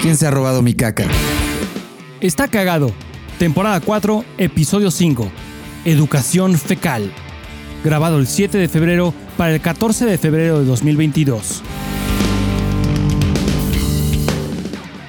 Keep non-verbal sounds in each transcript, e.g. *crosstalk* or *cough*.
¿Quién se ha robado mi caca? Está cagado. Temporada 4, episodio 5. Educación fecal. Grabado el 7 de febrero para el 14 de febrero de 2022.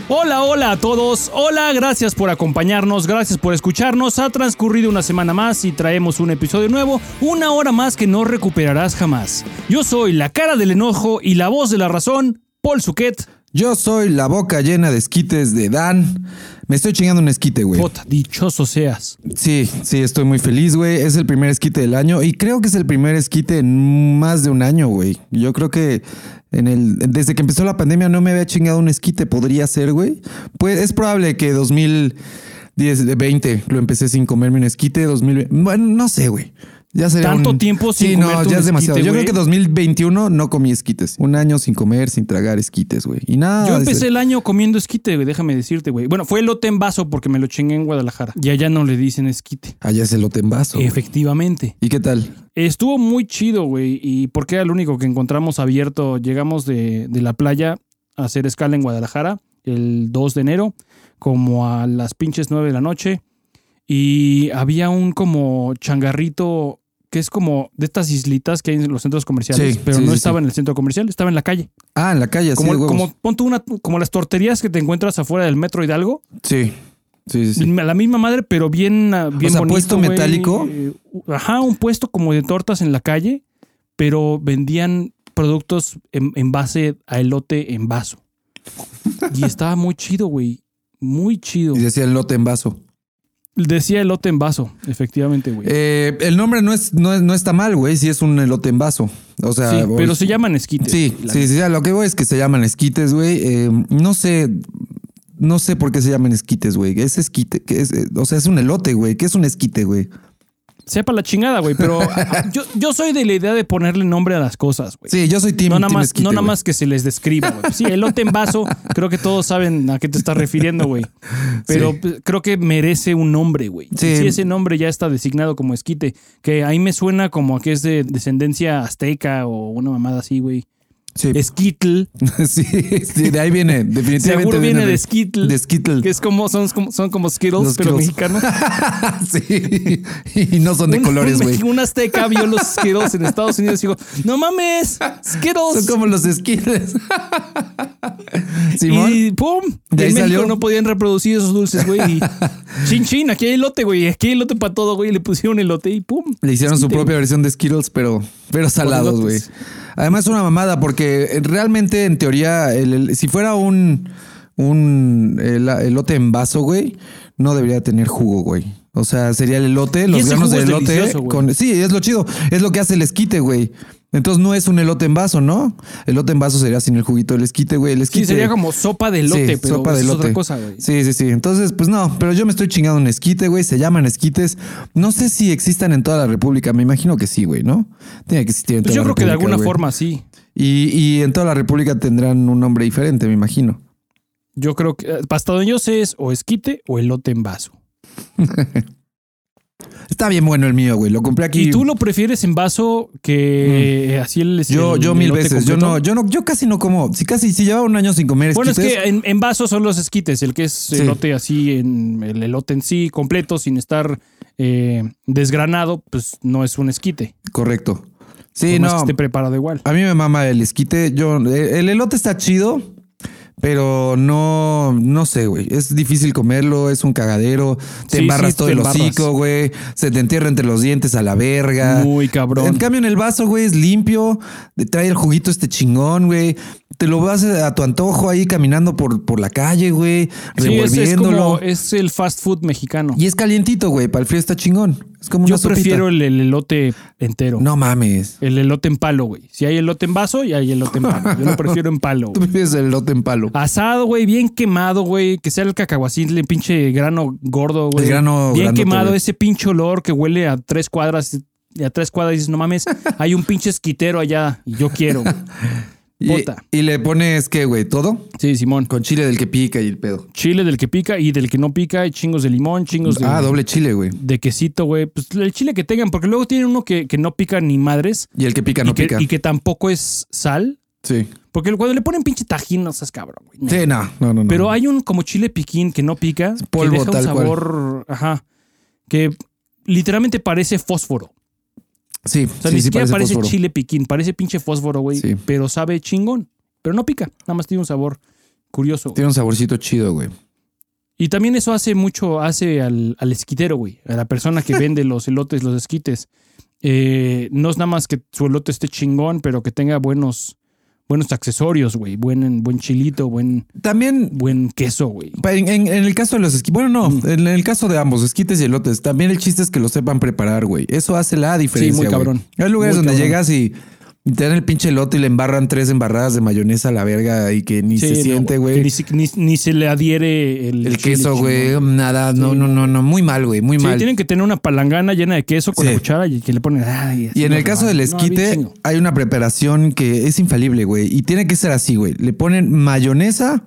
Hola, hola a todos. Hola, gracias por acompañarnos, gracias por escucharnos. Ha transcurrido una semana más y traemos un episodio nuevo, una hora más que no recuperarás jamás. Yo soy la cara del enojo y la voz de la razón, Paul Suquet. Yo soy la boca llena de esquites de Dan. Me estoy chingando un esquite, güey. Puta, dichoso seas. Sí, sí, estoy muy feliz, güey. Es el primer esquite del año y creo que es el primer esquite en más de un año, güey. Yo creo que en el desde que empezó la pandemia no me había chingado un esquite, podría ser, güey. Pues es probable que 2010, 20 lo empecé sin comerme un esquite, 2020, bueno, no sé, güey. Ya sería Tanto un- tiempo sin Sí, no, comerte ya es demasiado. esquite, Yo creo que 2021 no comí esquites. Un año sin comer, sin tragar esquites, güey. Y nada. Yo empecé el año comiendo esquite, güey, déjame decirte, güey. Bueno, fue elote en vaso porque me lo chingué en Guadalajara. Y allá no le dicen esquite. Allá es elote en vaso. güey. Efectivamente. ¿Y qué tal? Estuvo muy chido, güey. Y porque era el único que encontramos abierto. Llegamos de, de la playa a hacer escala en Guadalajara el 2 de enero, como a las pinches 9 de la noche. Y había un como changarrito que es como de estas islitas que hay en los centros comerciales, Sí, pero sí, no sí, estaba sí. en el centro comercial, estaba en la calle. Ah, en la calle, Como, huevos. como, pon tú una, como las torterías que te encuentras afuera del metro Hidalgo. Sí. Sí, sí, sí. La misma madre, pero bien, ah, bien sea, bonito, ¿puesto metálico? Eh, Ajá, un puesto como de tortas en la calle, pero vendían productos en, en base a elote en vaso. Y estaba muy chido, güey. Muy chido. Y decía elote en vaso. Decía elote en vaso, efectivamente, güey. Eh, el nombre no, es, no, es- no está mal, güey, si es un elote en vaso. O sea, sí, pero se llaman esquites. Sí, sí, sí, lo que voy es que se llaman esquites, güey. Eh, no sé, no sé por qué se llaman esquites, güey. Es esquite, que es, eh, o sea, es un elote, güey. ¿Qué es un esquite, güey? Sepa la chingada, güey, pero *laughs* yo, yo soy de la idea de ponerle nombre a las cosas, güey. Sí, yo soy team, no nada más, esquite, no nada más que se les describa, güey. Sí, elote en vaso, creo que todos saben a qué te estás refiriendo, güey. Pero Sí. pues, creo que merece un nombre, güey. Sí. Si ese nombre ya está designado como esquite, que ahí me suena como a que es de descendencia azteca o una mamada así, güey. Sí, Esquitl. *laughs* sí, sí, de ahí viene, definitivamente. Seguro viene de Skittle. De Skittle. Que es como, son, como- son como Skittles, Los pero Skittles. mexicanos. *laughs* sí, y no son de Un- colores, un, güey. un azteca vio los *laughs* Skittles en Estados Unidos y dijo, no mames, Skittles. Son como los Skittles. Simón. Y ¡pum! De ahí en México salió. no podían reproducir esos dulces, güey. Y chin chin, aquí hay elote, güey. Aquí hay elote para todo, güey. Le pusieron elote y ¡pum! Le hicieron su propia versión de Skittles, pero, pero salados, güey. Además, es una mamada, porque eh, realmente, en teoría, el- el- si fuera un, un el- elote en vaso, güey, no debería tener jugo, güey. O sea, sería el elote, los granos jugo de es elote. con, sí, es lo chido. Es lo que hace el esquite, güey. Entonces no es un elote en vaso, ¿no? Elote en vaso sería sin el juguito del esquite, güey. El esquite. Sí, sería como sopa de elote, Sí, pero sopa de es elote. otra cosa, güey. Sí, sí, sí. Entonces, pues no, pero yo me estoy chingando un esquite, güey. Se llaman esquites. No sé si existan en toda la República. Me imagino que sí, güey, ¿no? Tiene que existir en Pues toda yo la creo que de República, alguna güey. forma sí. Y, y en toda la República tendrán un nombre diferente, me imagino. Yo creo que eh, hasta donde yo sé es o esquite o elote en vaso. *laughs* Está bien bueno el mío, güey. Lo compré aquí. ¿Y tú lo prefieres en vaso que así el Mm. Yo, el yo mil veces. Yo no, yo no, yo casi no como. Si casi, si llevaba un año sin comer Bueno, es esquites. que en, en vaso son los esquites, el que es Sí. elote así, en el elote en sí, completo, sin estar eh, desgranado, pues no es un esquite. Correcto. Sí, por más no. que esté preparado igual. A mí me mama el esquite. Yo, el elote está chido, pero no, no sé, güey. Es difícil comerlo, es un cagadero. Te Sí, embarras sí, todo te el embarras. hocico, güey. Se te entierra entre los dientes a la verga. Muy cabrón. En cambio, en el vaso, güey, es limpio. te Trae el juguito este chingón, güey. Te lo vas a tu antojo ahí caminando por, por la calle, güey. Sí, es, es Revolviéndolo. como es el fast food mexicano. Y es calientito, güey. Para el frío está chingón. Es como Yo prefiero el, el elote entero. No mames. El elote en palo, güey. Si hay elote en vaso, y hay elote en palo. Yo lo prefiero en palo. *laughs* Tú prefieres el elote en palo. Asado, güey, bien quemado, güey. Que sea el cacahuacín, pinche grano gordo, güey. El grano Bien grandote, quemado, ese pinche olor que huele a tres cuadras. Y a tres cuadras dices, no mames, hay un pinche esquitero allá y yo quiero. *laughs* Y, le pones, ¿qué, güey? ¿Todo? Sí, Simón. Con chile del que pica y el pedo. Chile del que pica y del que no pica, y chingos de limón, chingos de, Ah, doble chile, güey. de quesito, güey. Pues el chile que tengan, porque luego tienen uno que, que no pica ni madres Y el que pica no que, pica. y que tampoco es sal. Sí. Porque cuando le ponen pinche tajín, no seas cabrón, güey. Sí, no, no, no. no. Pero hay un como chile piquín que no pica, polvo, que deja un cual. sabor, ajá, que literalmente parece fósforo. Sí, O sea, sí, ni sí siquiera parece chile piquín, parece pinche fósforo, güey. Sí. Pero sabe chingón. Pero no pica, nada más tiene un sabor curioso. Tiene un saborcito chido, güey. Y también eso hace mucho, hace al, al esquitero, güey. A la persona que *laughs* vende los elotes, los esquites. Eh, no es nada más que su elote esté chingón, pero que tenga buenos, buenos accesorios, güey. Buen, buen chilito, buen, También buen queso, güey. En, en- en el caso de los esquites, bueno, no, en el caso de ambos, esquites y elotes, también el chiste es que lo sepan preparar, güey. Eso hace la diferencia. muy güey. cabrón. Hay lugares Muy donde cabrón. llegas y te dan el pinche elote y le embarran tres embarradas de mayonesa a la verga y que ni Sí, se no, siente, güey. Ni, ni- ni se le adhiere el, queso, güey, nada, no, Sí, no, no, no, muy mal, güey, muy Sí, mal. tienen que tener una palangana llena de queso con la cuchara y que le ponen. ay, Y en el caso del. No, esquite, hay una preparación que es infalible, güey. Y tiene que ser así, güey. Le ponen mayonesa,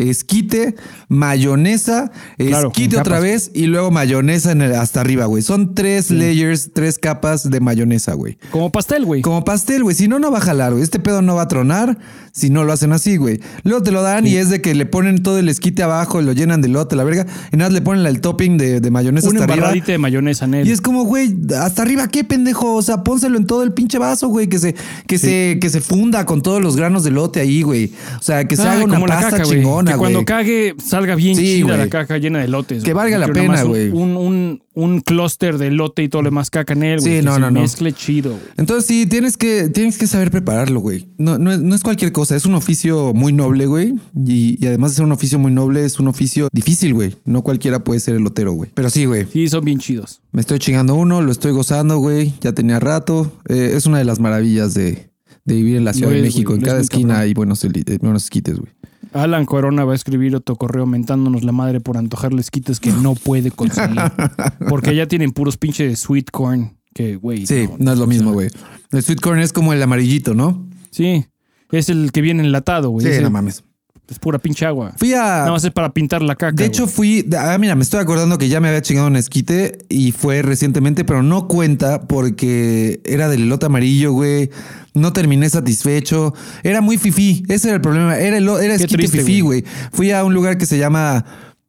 esquite, mayonesa, esquite otra capas. vez y luego mayonesa en el- hasta arriba, güey. Son tres layers, tres capas de mayonesa, güey. Como pastel, güey. Como pastel, güey. Si no, no va a jalar, güey. Este pedo no va a tronar si no lo hacen así, güey. Luego te lo dan y es de que le ponen todo el esquite abajo, lo llenan de lote, la verga. Y nada, le ponen el topping de, de mayonesa Una hasta arriba. de mayonesa en él. Y es como, güey, hasta arriba, ¿qué pendejo? O sea, pónselo en todo el pinche vaso, güey, que se, que se, que se funda con todos los granos de lote ahí, güey. O sea, que se Ah, haga una pasta caca, chingona, Que güey. cuando cague salga bien Sí, chida la caca llena de lotes. Que valga la pena, güey. Un, un, un clúster de lote y todo lo demás caca en él, Sí, güey. que no, se no, no. mezcle chido, güey. Entonces sí, tienes que, tienes que saber prepararlo, güey. No, no, es, no es cualquier cosa, es un oficio muy noble, güey. Y, y además de ser un oficio muy noble, es un oficio difícil, güey. No cualquiera puede ser elotero, güey. Pero sí, güey. Sí, son bien chidos. Me estoy chingando uno, lo estoy gozando, güey. Ya tenía rato. Eh, es una de las maravillas de, de vivir en la Ciudad de México. en cada esquina cabrón. hay buenos, eli- eh, buenos esquites, güey. Alan Corona va a escribir otro correo mentándonos la madre por antojarles quites que no puede conseguir. *laughs* Porque ya tienen puros pinches sweet corn. Que, güey. Sí, no, es lo mismo, güey. El sweet corn es como el amarillito, ¿no? Sí. Es el que viene enlatado, güey. Sí, no mames. Es pura pinche agua. Fui a. Nada más es para pintar la caca. De hecho, güey. fui. Ah, mira, me estoy acordando que ya me había chingado un esquite y fue recientemente, pero no cuenta porque era del elote amarillo, güey. No terminé satisfecho. Era muy fifí. Ese era el problema. Era, el, era esquite triste, fifí, güey. Fui a un lugar que se llama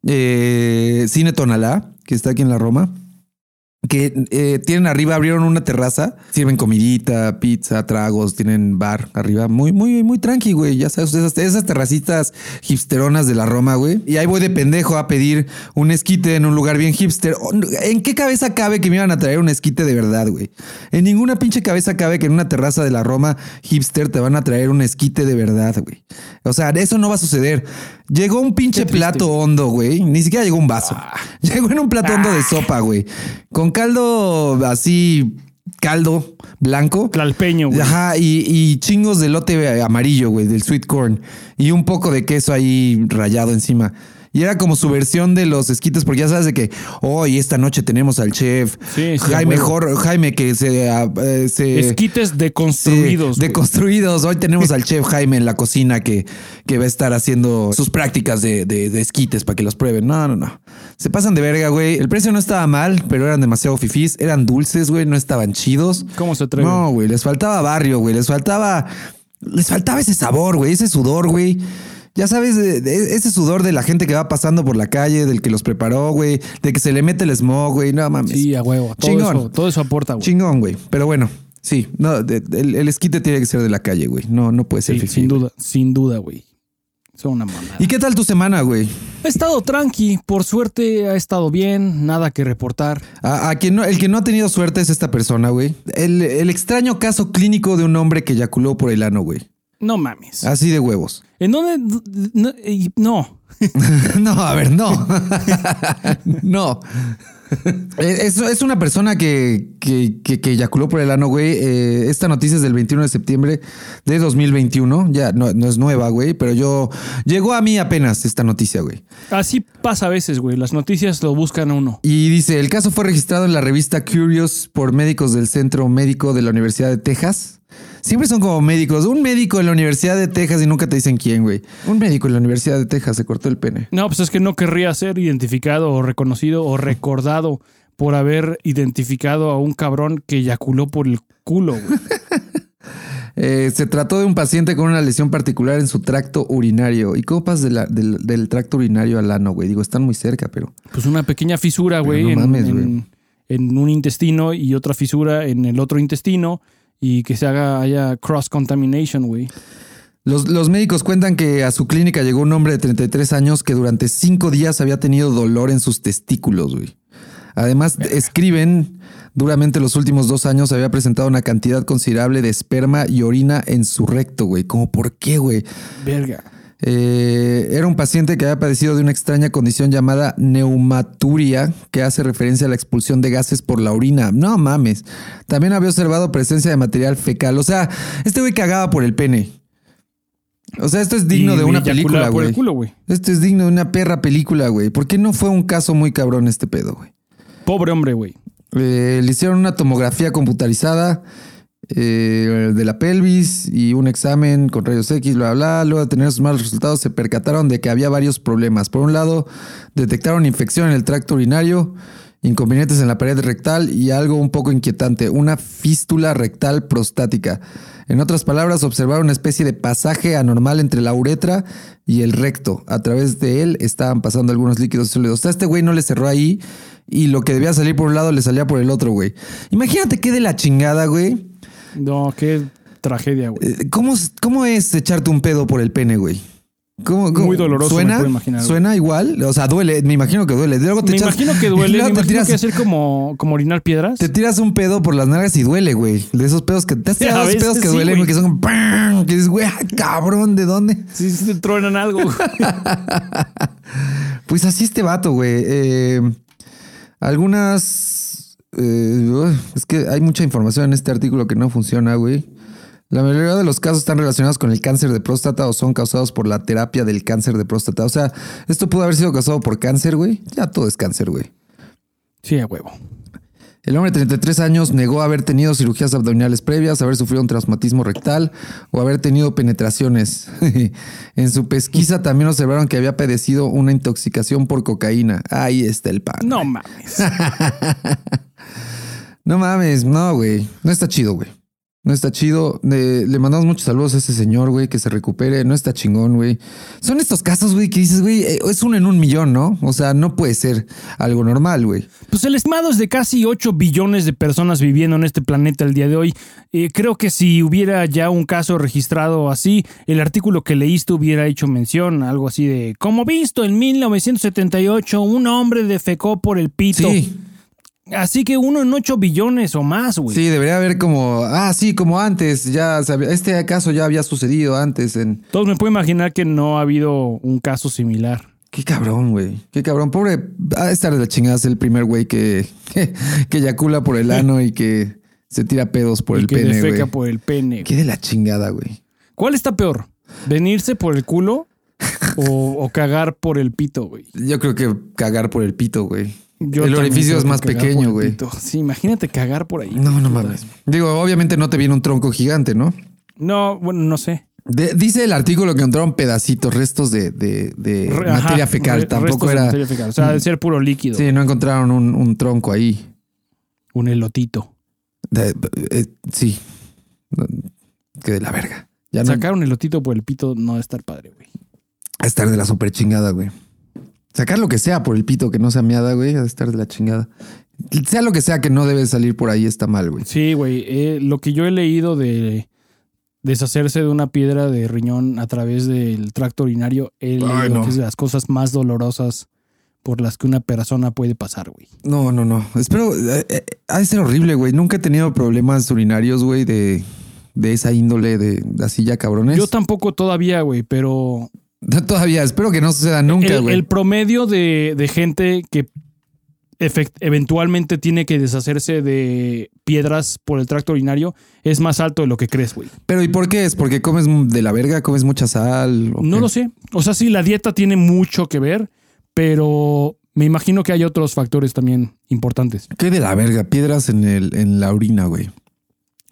eh, Cine Tonalá, que está aquí en la Roma. Que eh, tienen arriba, abrieron una terraza, sirven comidita, pizza, tragos, tienen bar arriba, muy, muy, muy tranqui, güey. Ya sabes, esas, esas terracitas hipsteronas de la Roma, güey. Y ahí voy de pendejo a pedir un esquite en un lugar bien hipster. ¿En qué cabeza cabe que me iban a traer un esquite de verdad, güey? En ninguna pinche cabeza cabe que en una terraza de la Roma hipster te van a traer un esquite de verdad, güey. O sea, eso no va a suceder. Llegó un pinche plato hondo, güey. Ni siquiera llegó un vaso. *laughs* Llegó en un plato hondo de sopa, güey. Con caldo así, caldo blanco. Tlalpeño, güey. Ajá, y, y chingos de lote amarillo, güey, del sweet corn. Y un poco de queso ahí rayado encima. Y era como su versión de los esquites, porque ya sabes de que hoy, esta noche tenemos al chef Sí, sí, Jaime, a huevo. Jor- Jaime que se, ah, eh, se Esquites deconstruidos. Güey. deconstruidos. Hoy tenemos *laughs* al chef Jaime en la cocina que, que va a estar haciendo sus prácticas de, de- de esquites para que los prueben. No, no, no. Se pasan de verga, güey. El precio no estaba mal, pero eran demasiado fifís. Eran dulces, güey. No estaban chidos. ¿Cómo se atreve? No, güey. Les faltaba barrio, güey. Les faltaba. Les faltaba ese sabor, güey. Ese sudor, güey. Ya sabes, de- de- ese sudor de la gente que va pasando por la calle, del que los preparó, güey. De que se le mete el smog, güey. No mames. Sí, a huevo. Todo, Chingón. eso, todo eso aporta, güey. Chingón, güey. Pero bueno, sí. No, de- el, el esquite tiene que ser de la calle, güey. No, no puede ser Sí, fifí, sin duda, sin duda, güey. Son una mamada. ¿Y qué tal tu semana, güey? Ha estado tranqui, por suerte ha estado bien, nada que reportar. A, a quien no, el que no ha tenido suerte es esta persona, güey. El, el extraño caso clínico de un hombre que eyaculó por el ano, güey. No mames. Así de huevos. ¿En dónde? No. no. *laughs* no, a ver, no. *laughs* no. *laughs* Es, es una persona que, que, que, que eyaculó por el ano, güey. Eh, esta noticia es del 21 de septiembre de 2021. Ya no, no es nueva, güey, pero yo. Llegó a mí apenas esta noticia, güey. Así pasa a veces, güey. Las noticias lo buscan a uno. Y dice: el caso fue registrado en la revista Curious por médicos del Centro Médico de la Universidad de Texas. Siempre son como médicos. Un médico en la Universidad de Texas y nunca te dicen quién, güey. Un médico en la Universidad de Texas se cortó el pene. No, pues es que no querría ser identificado o reconocido o recordado por haber identificado a un cabrón que eyaculó por el culo, güey. *laughs* Eh, se trató de un paciente con una lesión particular en su tracto urinario. ¿Y cómo pasas de del, del tracto urinario al ano, güey? Digo, están muy cerca, pero. Pues una pequeña fisura, güey, no en, mames, en- güey. en un intestino y otra fisura en el otro intestino y que se haga haya cross contamination, güey. Los, los médicos cuentan que a su clínica llegó un hombre de 33 años que durante cinco días había tenido dolor en sus testículos, güey. Además, escriben duramente los últimos dos años había presentado una cantidad considerable de esperma y orina en su recto, güey. ¿Cómo por qué, güey? Verga. Eh, era un paciente que había padecido de una extraña condición llamada neumaturia, que hace referencia a la expulsión de gases por la orina. No mames. También había observado presencia de material fecal. O sea, este güey cagaba por el pene. O sea, esto es digno Y de una película, güey. Esto es digno de una perra película, güey. ¿Por qué no fue un caso muy cabrón este pedo, güey? Pobre hombre, güey. Eh, le hicieron una tomografía computarizada eh, de la pelvis y un examen con rayos X, bla, bla. Luego de tener sus malos resultados, se percataron de que había varios problemas. Por un lado, detectaron infección en el tracto urinario, inconvenientes en la pared rectal y algo un poco inquietante, una fístula rectal prostática. En otras palabras, observaron una especie de pasaje anormal entre la uretra y el recto. A través de él estaban pasando algunos líquidos sólidos. O sea, este güey no le cerró ahí y lo que debía salir por un lado le salía por el otro, güey. Imagínate qué de la chingada, güey. No, qué tragedia, güey. Eh, ¿Cómo, ¿Cómo es echarte un pedo por el pene, güey? ¿Cómo, cómo- Muy doloroso, me ¿Suena? puedo imaginar, güey. ¿Suena igual? O sea, duele. Me imagino que duele. Luego te Me echas- imagino que duele, me te imagino tiras, que hacer como, como orinar piedras. te tiras un pedo por las nalgas y duele, güey. De esos pedos que... ¿Te has *laughs* tirado esos pedos que sí, duelen, güey. Que son como... ¡pam! Que dices, güey, ah, cabrón, ¿de dónde? Sí, sí te truenan algo. güey. *laughs* Pues así este vato, güey. Eh, algunas. Eh, es que hay mucha información en este artículo que no funciona, güey. La mayoría de los casos están relacionados con el cáncer de próstata o son causados por la terapia del cáncer de próstata. O sea, esto pudo haber sido causado por cáncer, güey. Ya todo es cáncer, güey. Sí, a huevo. El hombre de 33 años negó haber tenido cirugías abdominales previas, haber sufrido un traumatismo rectal o haber tenido penetraciones. *laughs* en su pesquisa también observaron que había padecido una intoxicación por cocaína. Ahí está el pan. No mames. *laughs* No mames, no, güey. No está chido, güey. No está chido. Le, le mandamos muchos saludos a ese señor, güey, que se recupere. No está chingón, güey. Son estos casos, güey, que dices, güey, eh, es uno en un millón, ¿no? O sea, no puede ser algo normal, güey. Pues el estimado es de casi 8 billones de personas viviendo en este planeta el día de hoy. Eh, creo que si hubiera ya un caso registrado así, el artículo que leíste hubiera hecho mención, algo así de, como visto en 1978, un hombre defecó por el pito. Sí, Así que uno en 8 billones o más, güey. sí, debería haber como, ah, sí, como antes, ya sabía, este caso ya había sucedido antes en... Todos me puedo imaginar que no ha habido un caso similar. Qué cabrón, güey. Qué cabrón. Pobre, ha de estar de la chingada el primer güey que, que, *laughs* que eyacula por el ano y que se tira pedos por y el que pene, defeca por el pene. Qué de la chingada, güey. ¿Cuál está peor? ¿Venirse por el culo o, o cagar por el pito, güey? Yo creo que cagar por el pito, güey. Yo el orificio es más pequeño, güey. Sí, imagínate cagar por ahí. No, no mames. Digo, obviamente no te viene un tronco gigante, ¿no? No, bueno, no sé. De- dice el artículo que encontraron pedacitos, restos de, de- materia fecal. re- Tampoco era. materia fecal. O sea, de ser puro líquido. Sí, no encontraron un, un tronco ahí. Un elotito. Eh, sí. Que de la verga. Ya no. Sacar un elotito por el pito no debe estar padre, güey. A estar de la super chingada, güey. Sacar lo que sea por el pito que no sea miada, güey, a estar de la chingada. Sea lo que sea que no debe salir por ahí, está mal, güey. Sí, güey. eh, lo que yo he leído de deshacerse de una piedra de riñón a través del tracto urinario, he leído Ay, no. que es de las cosas más dolorosas por las que una persona puede pasar, güey. No, no, no. Espero. eh, eh, ha de ser horrible, güey. Nunca he tenido problemas urinarios, güey, de, de esa índole, de así ya cabrones. Yo tampoco todavía, güey, pero *laughs* Todavía, espero que no suceda nunca, güey. el promedio de, de gente que efect- eventualmente tiene que deshacerse de piedras por el tracto urinario es más alto de lo que crees, güey. Pero ¿y por qué es? ¿Porque comes de la verga? ¿Comes mucha sal? ¿O No qué? lo sé. O sea, sí, la dieta tiene mucho que ver, pero me imagino que hay otros factores también importantes. ¿Qué de la verga? Piedras en, el, en la orina, güey.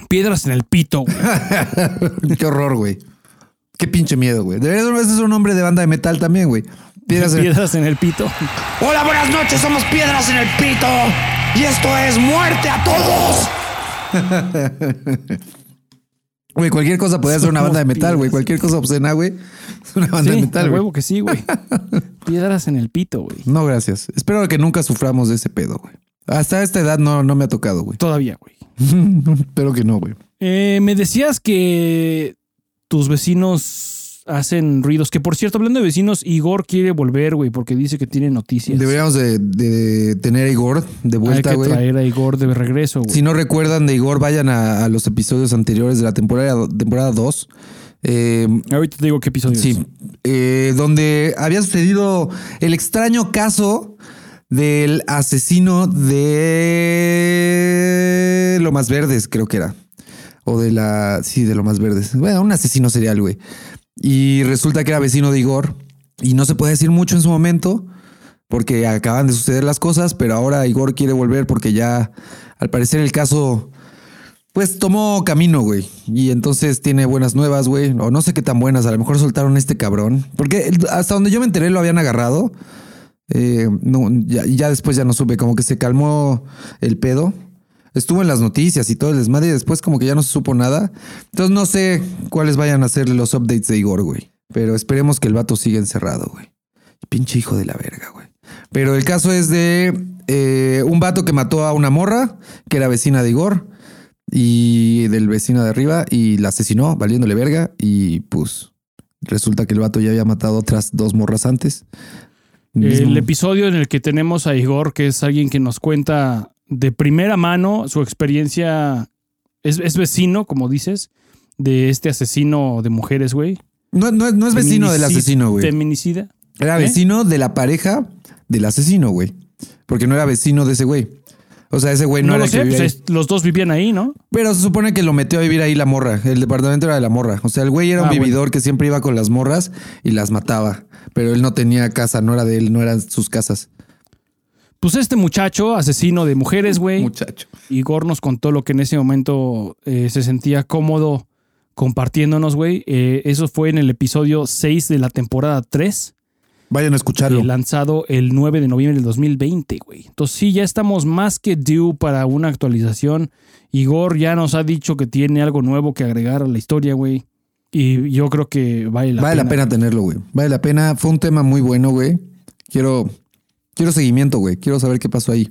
Piedras en el pito. güey. *laughs* Qué horror, güey. Qué pinche miedo, güey. Debería de ser un nombre de banda de metal también, güey. Piedras en... Piedras en el pito. Hola, buenas noches, somos Piedras en el Pito. Y esto es Muerte a Todos. *laughs* Güey, cualquier cosa podría ser una banda de metal, güey. Cualquier cosa obscena, güey. Es una banda de metal, güey. huevo que sí, güey. *laughs* Piedras en el pito, güey. No, gracias. Espero que nunca suframos de ese pedo, güey. Hasta esta edad no, no me ha tocado, güey. Todavía, güey. *laughs* Espero que no, güey. Eh, me decías que tus vecinos hacen ruidos. Que por cierto, hablando de vecinos, Igor quiere volver, güey, porque dice que tiene noticias. Deberíamos de, de tener a Igor de Hay vuelta, que güey. traer a Igor de regreso, güey. Si no recuerdan de Igor, vayan a, a los episodios anteriores de la temporada, temporada 2. Eh, Ahorita te digo qué episodio sí, eh, donde había sucedido el extraño caso del asesino de Lomas Verdes, creo que era. O de la. Sí, de Lomas Verdes. Bueno, un asesino serial, güey. Y resulta que era vecino de Igor. Y no se puede decir mucho en su momento. Porque acaban de suceder las cosas. Pero ahora Igor quiere volver porque ya. Al parecer el caso. Pues tomó camino, güey. Y entonces tiene buenas nuevas, güey. O no sé qué tan buenas. A lo mejor soltaron a este cabrón. Porque hasta donde yo me enteré lo habían agarrado. Eh, no, ya, ya después ya no supe. Como que se calmó el pedo. Estuvo en las noticias y todo el desmadre. Y después como que ya no se supo nada. Entonces no sé cuáles vayan a ser los updates de Igor, güey. Pero esperemos que el vato siga encerrado, güey. Pinche hijo de la verga, güey. Pero el caso es de eh, un vato que mató a una morra que era vecina de Igor y del vecino de arriba y la asesinó valiéndole verga y pues resulta que el vato ya había matado otras dos morras antes. El episodio en el que tenemos a Igor, que es alguien que nos cuenta de primera mano su experiencia. Es, es vecino, como dices, de este asesino de mujeres, güey. no, no es- no es vecino del asesino, güey. Feminicida. Era ¿Eh? vecino de la pareja del asesino, güey. Porque no era vecino de ese güey. O sea, ese güey no, No, era lo que sé, vivía pues ahí. los dos vivían ahí, ¿no? Pero se supone que lo metió a vivir ahí la morra. El departamento era de la morra. O sea, el güey era un Ah, bueno. vividor que siempre iba con las morras y las mataba. Pero él no tenía casa, no era de él, no eran sus casas. Pues este muchacho, asesino de mujeres, güey. Muchacho. Igor nos contó lo que en ese momento eh, se sentía cómodo compartiéndonos, güey. Eh, eso fue en el episodio 6 de la temporada 3. Vayan a escucharlo. eh, lanzado el 9 de noviembre del 2020, güey. Entonces sí, ya estamos más que due para una actualización. Igor ya nos ha dicho que tiene algo nuevo que agregar a la historia, güey. Y yo creo que vale la vale pena. la pena tenerlo, güey. Vale la pena. Fue un tema muy bueno, güey. Quiero, quiero seguimiento, güey. Quiero saber qué pasó ahí.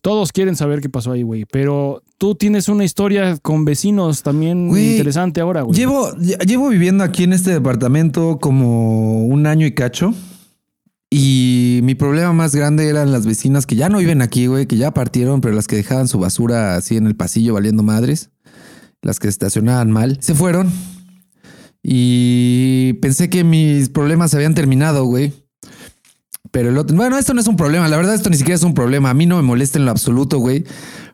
Todos quieren saber qué pasó ahí, güey. Pero tú tienes una historia con vecinos también Güey, interesante ahora, güey. Llevo, lle- llevo viviendo aquí en este departamento como un año y cacho. Y mi problema más grande eran las vecinas que ya no viven aquí, güey, que ya partieron, pero las que dejaban su basura así en el pasillo valiendo madres. Las que estacionaban mal. Se fueron. Y pensé que mis problemas se habían terminado, güey. Pero el otro, bueno, esto no es un problema, la verdad esto ni siquiera es un problema, a mí no me molesta en lo absoluto, güey.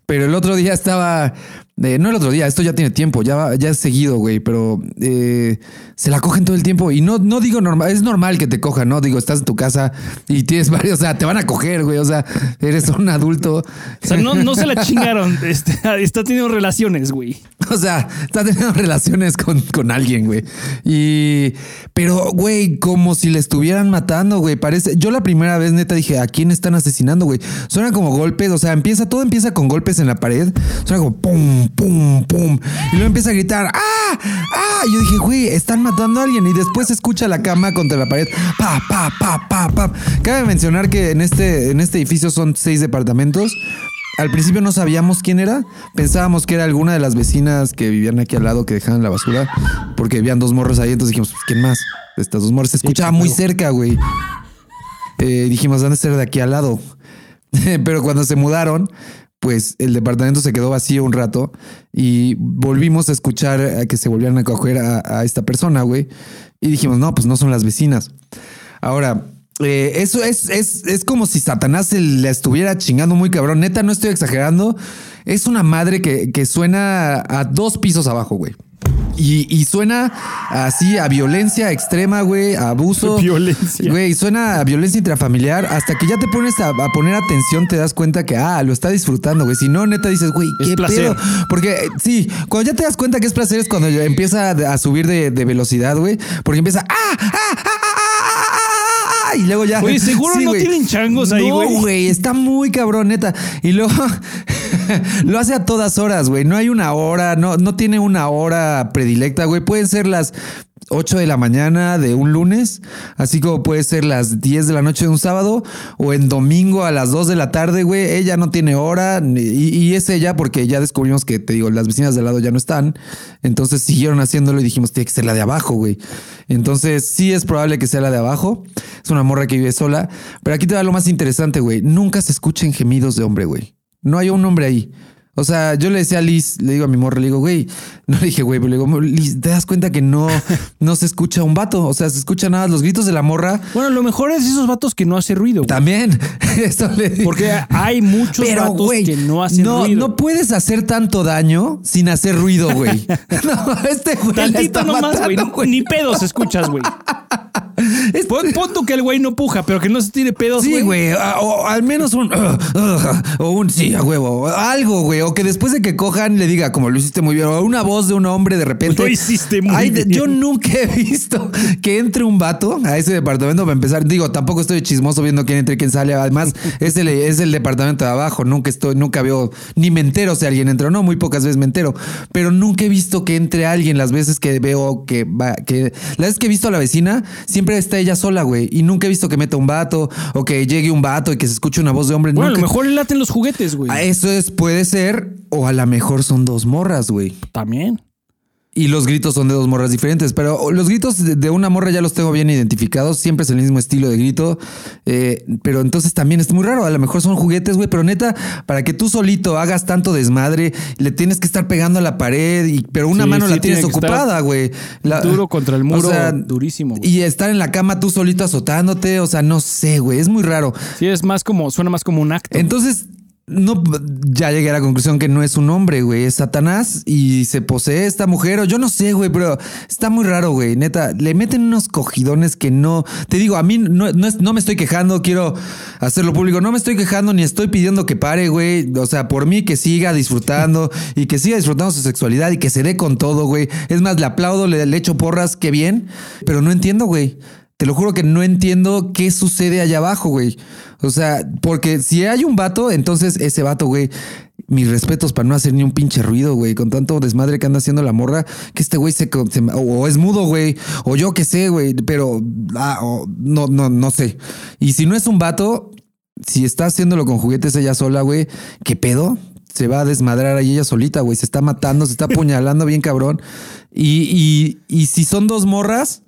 Pero el otro día estaba, eh, no el otro día, esto ya tiene tiempo, ya, ya es seguido, güey, pero eh, se la cogen todo el tiempo y no, no digo normal, es normal que te cojan, ¿no? Digo, estás en tu casa y tienes *laughs* varios, o sea, te van a coger, güey, o sea, eres un adulto. O sea, no, no se la chingaron. *laughs* Este, está teniendo relaciones, güey. O sea, está teniendo relaciones con, con alguien, güey. Y. Pero, güey, como si le estuvieran matando, güey. Parece. Yo la primera vez, neta, dije, ¿a quién están asesinando, güey? Suena como golpes, o sea, empieza, todo empieza con golpes en la pared. Suena como pum, pum, pum. Y luego empieza a gritar, ¡ah! ¡ah! Y yo dije, güey, están matando a alguien. Y después se escucha la cama contra la pared. Pa, pa, pa, pa, pa. Cabe mencionar que en este, en este edificio son seis departamentos. Al principio no sabíamos quién era. Pensábamos que era alguna de las vecinas que vivían aquí al lado que dejaban la basura. Porque habían dos morros ahí. Entonces dijimos, pues, ¿quién más? Estas dos morros. Se escuchaba muy cerca, güey. Eh, dijimos, van a ser de aquí al lado. *laughs* Pero cuando se mudaron, pues el departamento se quedó vacío un rato y volvimos a escuchar a que se volvieran a coger a, esta persona, güey. Y dijimos, no, pues no son las vecinas. Ahora, eh, eso es, es, es como si Satanás se le estuviera chingando muy cabrón. Neta, no estoy exagerando. Es una madre que, que suena a dos pisos abajo, güey. Y, y suena así a violencia extrema, güey, a abuso. *laughs* Violencia. Güey, suena a violencia intrafamiliar. Hasta que ya te pones a, a poner atención, te das cuenta que, ah, lo está disfrutando, güey. Si no, neta dices, güey, Es qué placer. pedo. Porque eh, sí, cuando ya te das cuenta que es placer es cuando empieza a, a subir de, de velocidad, güey. Porque empieza, ah, ah, ah, ah, ah, ah, ah, y luego ya. Oye, seguro no güey. tienen changos ahí, No, güey. güey, está muy cabrón, neta. Y luego, *laughs* *laughs* Lo hace a todas horas, güey. No hay una hora, no, no tiene una hora predilecta, güey. Pueden ser las 8 de la mañana de un lunes, así como puede ser las 10 de la noche de un sábado o en domingo a las 2 de la tarde, güey. Ella no tiene hora y, es ella porque ya descubrimos que, te digo, las vecinas de lado ya no están. Entonces siguieron haciéndolo y dijimos, tiene que ser la de abajo, güey. Entonces sí es probable que sea la de abajo. Es una morra que vive sola. Pero aquí te da lo más interesante, güey. Nunca se escuchen gemidos de hombre, güey. No hay un hombre ahí. O sea, yo le decía a Liz, le digo a mi morra, le digo, güey, *laughs* no le dije, güey, pero le digo, Liz, ¿te das cuenta que no, *laughs* no se escucha un vato? O sea, se escuchan nada los gritos de la morra. Bueno, lo mejor es esos vatos que no hacen ruido. güey. También. *laughs* Eso le digo. Porque hay muchos Pero, vatos güey, que no hacen no, ruido. no puedes hacer tanto daño sin hacer ruido, güey. no, este güey Tantito nomás, matando, güey. Ni pedos escuchas, güey. Pon, pon tú que el güey no puja, pero que no se tire pedos, Sí, güey. O al menos un. uh, uh, o un sí, a huevo. Algo, güey. O que después de que cojan le diga, como lo hiciste muy bien. O una voz de un hombre de repente. Lo hiciste muy Ay, bien. Yo nunca he visto que entre un vato a ese departamento para empezar. Digo, tampoco estoy chismoso viendo quién entra y quién sale. Además, es el, es el departamento de abajo. Nunca estoy, nunca veo, ni me entero si alguien entra o no. Muy pocas veces me entero. Pero nunca he visto que entre alguien. Las veces que veo que va, que. Las veces que he visto a la vecina, siempre está ella sola, güey. Y nunca he visto que meta un vato o que llegue un vato y que se escuche una voz de hombre. Bueno, a lo mejor le laten los juguetes, güey. Ah, Eso es, puede ser, o a lo mejor son dos morras, güey. También. Y los gritos son de dos morras diferentes, pero los gritos de- una morra ya los tengo bien identificados, siempre es el mismo estilo de grito, eh, pero entonces también es muy raro, a lo mejor son juguetes, güey, pero neta, para que tú solito hagas tanto desmadre, le tienes que estar pegando a la pared, y, pero una Sí, mano sí, la tienes tiene ocupada, güey. Duro contra el muro, o sea, durísimo. Y estar en la cama tú solito azotándote, o sea, no sé, güey, es muy raro. Sí, es más como, suena más como un acto. Entonces, no, ya llegué a la conclusión que no es un hombre, güey, es Satanás y se posee esta mujer, o yo no sé, güey, pero está muy raro, güey, neta, le meten unos cogidones que no, te digo, a mí no, no, es- no me estoy quejando, quiero hacerlo público, no me estoy quejando ni estoy pidiendo que pare, güey, o sea, por mí que siga disfrutando *laughs* y que siga disfrutando su sexualidad y que se dé con todo, güey, es más, le aplaudo, le, le echo porras, qué bien, pero no entiendo, güey. Te lo juro que no entiendo qué sucede allá abajo, güey. O sea, porque si hay un vato, entonces ese vato, güey, mis respetos para no hacer ni un pinche ruido, güey, con tanto desmadre que anda haciendo la morra, que este güey se, o, o es mudo, güey, o yo qué sé, güey, pero ah, o- no, no, no sé. Y si no es un vato, si está haciéndolo con juguetes ella sola, güey, ¿qué pedo? Se va a desmadrar ahí ella solita, güey. Se está matando, se está *laughs* apuñalando bien cabrón. Y, y, y si son dos morras,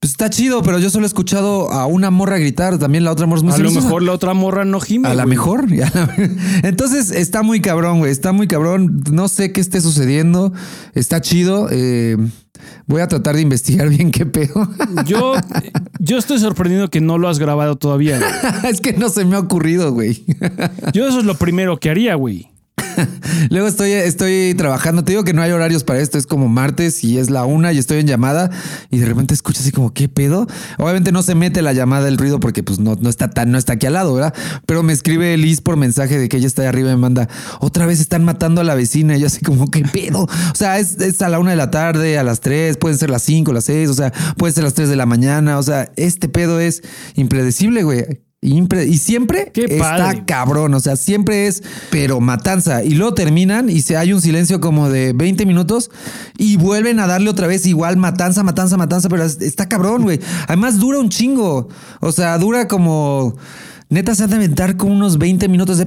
pues está chido, pero yo solo he escuchado a una morra gritar. También la otra morra es muy a lo mejor la otra morra no gime. A güey. mejor. *laughs* y a la- Entonces está muy cabrón, güey. Está muy cabrón. No sé qué esté sucediendo. Está chido. Eh, voy a tratar de investigar *laughs* bien qué pedo. Yo, yo estoy sorprendido que no lo has grabado todavía. güey. *laughs* es que no se me ha ocurrido, güey. Yo eso es lo primero que haría, güey. *laughs* Luego estoy, estoy trabajando. Te digo que no hay horarios para esto. Es como martes y es la una y estoy en llamada y de repente escucho así como, ¿qué pedo? Obviamente no se mete la llamada el ruido porque pues no, no está tan, no está aquí al lado, ¿verdad? Pero me escribe Liz por mensaje de que ella está ahí arriba y me manda, otra vez están matando a la vecina. Y yo así como, ¿qué pedo? O sea, es, es a la una de la tarde, a las tres, pueden ser las cinco, las seis, o sea, puede ser las tres de la mañana. O sea, este pedo es impredecible, güey. Impre- y siempre está cabrón, o sea, siempre es, pero matanza. Y luego terminan y se hay un silencio como de 20 minutos y vuelven a darle otra vez igual matanza, matanza, matanza, pero es- está cabrón, güey. Además dura un chingo. O sea, dura como... Neta se ha de aventar con unos 20 minutos de...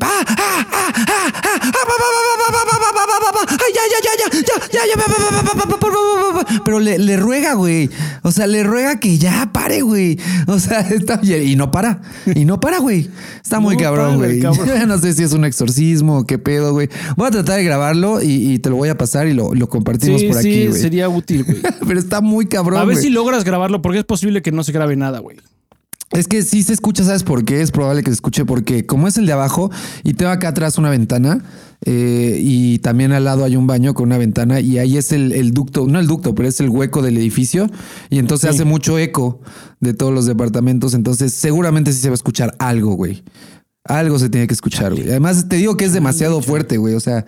Pero le, le ruega, güey. O sea, le ruega que ya pare, güey. O sea, está bien. Y no para. Y no para, güey. Está muy no cabrón, güey. no sé si es un exorcismo o qué pedo, güey. Voy a tratar de grabarlo y, y, te lo voy a pasar y lo, lo compartimos sí, por sí, aquí, güey. Sería útil, güey. Pero está muy cabrón. A ver wey. si logras grabarlo, porque es posible que no se grabe nada, güey. Es que sí se escucha, ¿sabes por qué? Es probable que se escuche porque como es el de abajo y tengo acá atrás una ventana eh, y también al lado hay un baño con una ventana y ahí es el, el ducto, no el ducto, pero es el hueco del edificio y entonces Sí. hace mucho eco de todos los departamentos, entonces seguramente sí se va a escuchar algo, güey. Algo se tiene que escuchar, güey. Además te digo que es demasiado fuerte, güey, o sea,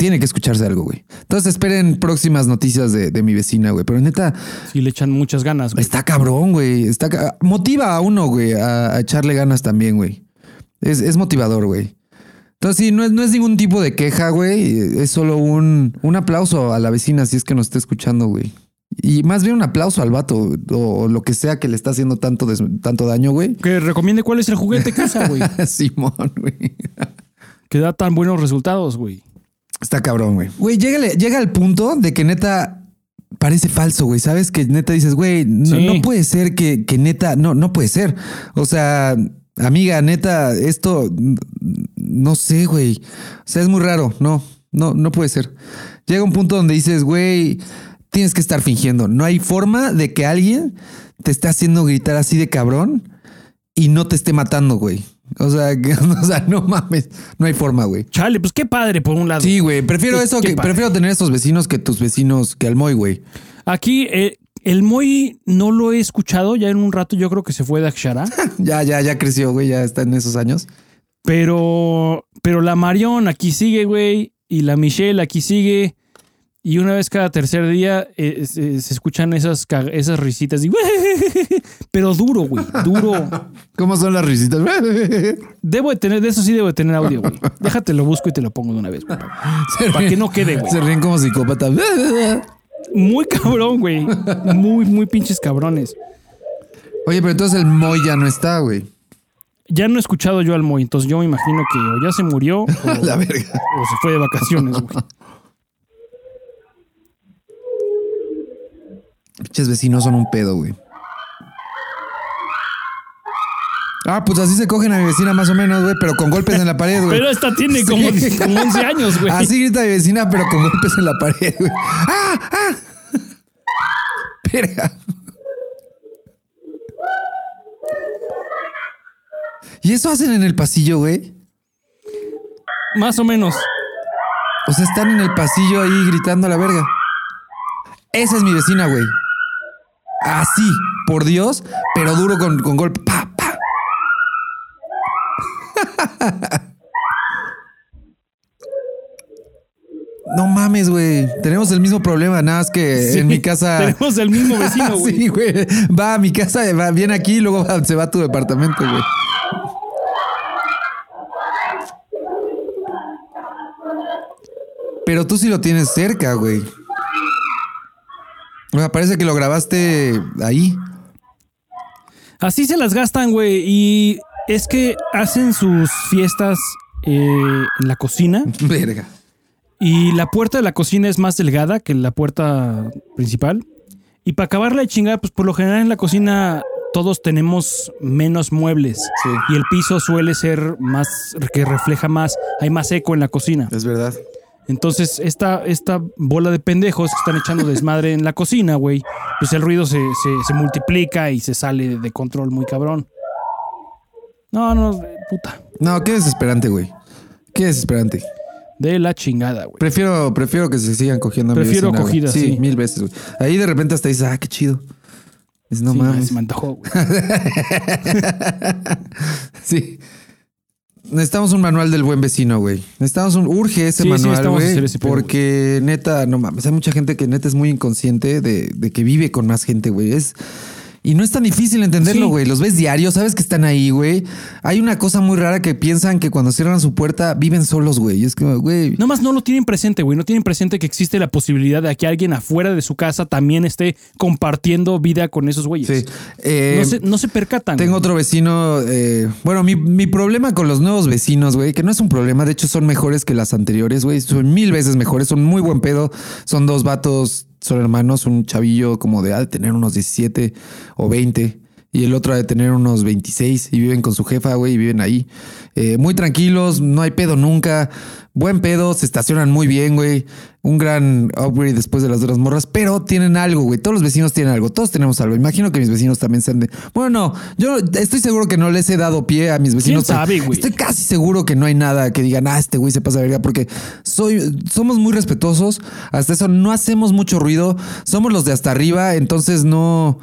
tiene que escucharse algo, güey. Entonces esperen próximas noticias de, de mi vecina, güey, pero neta... Sí, le echan muchas ganas, güey. Está cabrón, güey. Está motiva a uno, güey, a, a echarle ganas también, güey. Es, es motivador, güey. Entonces, sí, no es, no es ningún tipo de queja, güey. Es solo un, un aplauso a la vecina si es que nos está escuchando, güey. Y más bien un aplauso al vato o lo que sea que le está haciendo tanto, des- tanto daño, güey. Que recomiende cuál es el juguete que usa, güey. *laughs* Simón, güey. que da tan buenos resultados, güey. Está cabrón, güey. Güey, llega al punto de que neta parece falso, güey. ¿Sabes? Que neta dices, güey, no, Sí. no puede ser que, que neta, no, no puede ser. O sea, amiga, neta, esto, no sé, güey. O sea, es muy raro. No, no, no puede ser. Llega un punto donde dices, güey, tienes que estar fingiendo. No hay forma de que alguien te esté haciendo gritar así de cabrón y no te esté matando, güey. O sea, *laughs* que- o sea, no mames, no hay forma, güey. Chale, pues qué padre, por un lado. Sí, güey. Prefiero eso qué que padre. prefiero tener estos vecinos que tus vecinos que al Moy, güey. Aquí, eh, el Moy no lo he escuchado. Ya en un rato yo creo que se fue de Akshara. *laughs* Ya, ya, ya creció, güey. Ya está en esos años. pero, pero la Marion aquí sigue, güey. Y la Michelle aquí sigue. Y una vez cada tercer día eh, se, se escuchan esas, esas risitas. y- *laughs* pero duro, güey. Duro. ¿Cómo son las risitas? *laughs* Debo de tener, de eso sí debo de tener audio, güey. Déjate, lo busco y te lo pongo de una vez, güey. *laughs* Para que no quede, güey. Se ríen como psicópatas. Muy cabrón, güey. Muy, muy pinches cabrones. Oye, pero entonces el Moy ya no está, güey. Ya no he escuchado yo al Moy, entonces yo me imagino que o ya se murió o, La verga. o se fue de vacaciones, güey. Pinches vecinos son un pedo, güey. Ah, pues así se cogen a mi vecina más o menos, güey, pero con golpes en la pared, güey. Pero esta tiene como, Sí. como 11 años, güey. Así grita mi vecina, pero con golpes en la pared, güey. ¡Ah! ¡Ah! Verga. ¿Y eso hacen en el pasillo, güey? Más o menos. O sea, están en el pasillo ahí gritando a la verga. Esa es mi vecina, güey. Así, por Dios, pero duro con, con golpe. Pa, pa. *laughs* No mames, güey. Tenemos el mismo problema, nada más que Sí, en mi casa. Tenemos el mismo vecino, *laughs* güey. sí, güey. Va a mi casa, va, viene aquí y luego va- se va a tu departamento, güey. Pero tú sí lo tienes cerca, güey. O sea, parece que lo grabaste ahí. Así se las gastan, güey. Y es que hacen sus fiestas eh, en la cocina. Verga. Y la puerta de la cocina es más delgada que la puerta principal. Y para acabarla de chingar, pues por lo general en la cocina todos tenemos menos muebles. Sí. Y el piso suele ser más, que refleja más, hay más eco en la cocina. Es verdad. Entonces, esta, esta bola de pendejos que están echando desmadre en la cocina, güey, pues el ruido se, se- se multiplica y se sale de control muy cabrón. No, no, puta. No, qué desesperante, güey. Qué desesperante. De la chingada, güey. Prefiero, prefiero que se sigan cogiendo Prefiero cogidas, sí, sí. mil veces, güey. Ahí de repente hasta dices, ah, qué chido. Es no Sí, mames. se me antojó, güey. *laughs* Sí. Necesitamos un manual del buen vecino, güey. Necesitamos un. Urge ese Sí, manual, güey. porque neta, no mames. Hay mucha gente que neta es muy inconsciente de, de que vive con más gente, güey. Es. Y no es tan difícil entenderlo, Sí. güey. Los ves diario, sabes que están ahí, güey. Hay una cosa muy rara que piensan que cuando cierran su puerta viven solos, güey. Es que, güey. Nada más no lo tienen presente, güey. No tienen presente que existe la posibilidad de que alguien afuera de su casa también esté compartiendo vida con esos güeyes. Sí. Eh, no, se, no se percatan. Tengo otro vecino. eh, bueno, mi, mi problema con los nuevos vecinos, güey, que no es un problema, de hecho son mejores que las anteriores, güey. Son mil veces mejores, son muy buen pedo. Son dos vatos, son hermanos, un chavillo como de, de tener unos 17 o 20. Y el otro de tener unos 26 y viven con su jefa, güey, y viven ahí. Eh, muy tranquilos, no hay pedo nunca. Buen pedo, se estacionan muy bien, güey. Un gran upgrade después de las otras morras, pero tienen algo, güey. Todos los vecinos tienen algo, todos tenemos algo. Imagino que mis vecinos también sean de. Bueno, no, yo estoy seguro que no les he dado pie a mis vecinos. sabe, güey? Estoy casi seguro que no hay nada que digan, ah, este güey se pasa de verga, porque soy, somos muy respetuosos. Hasta eso no hacemos mucho ruido. Somos los de hasta arriba, entonces no,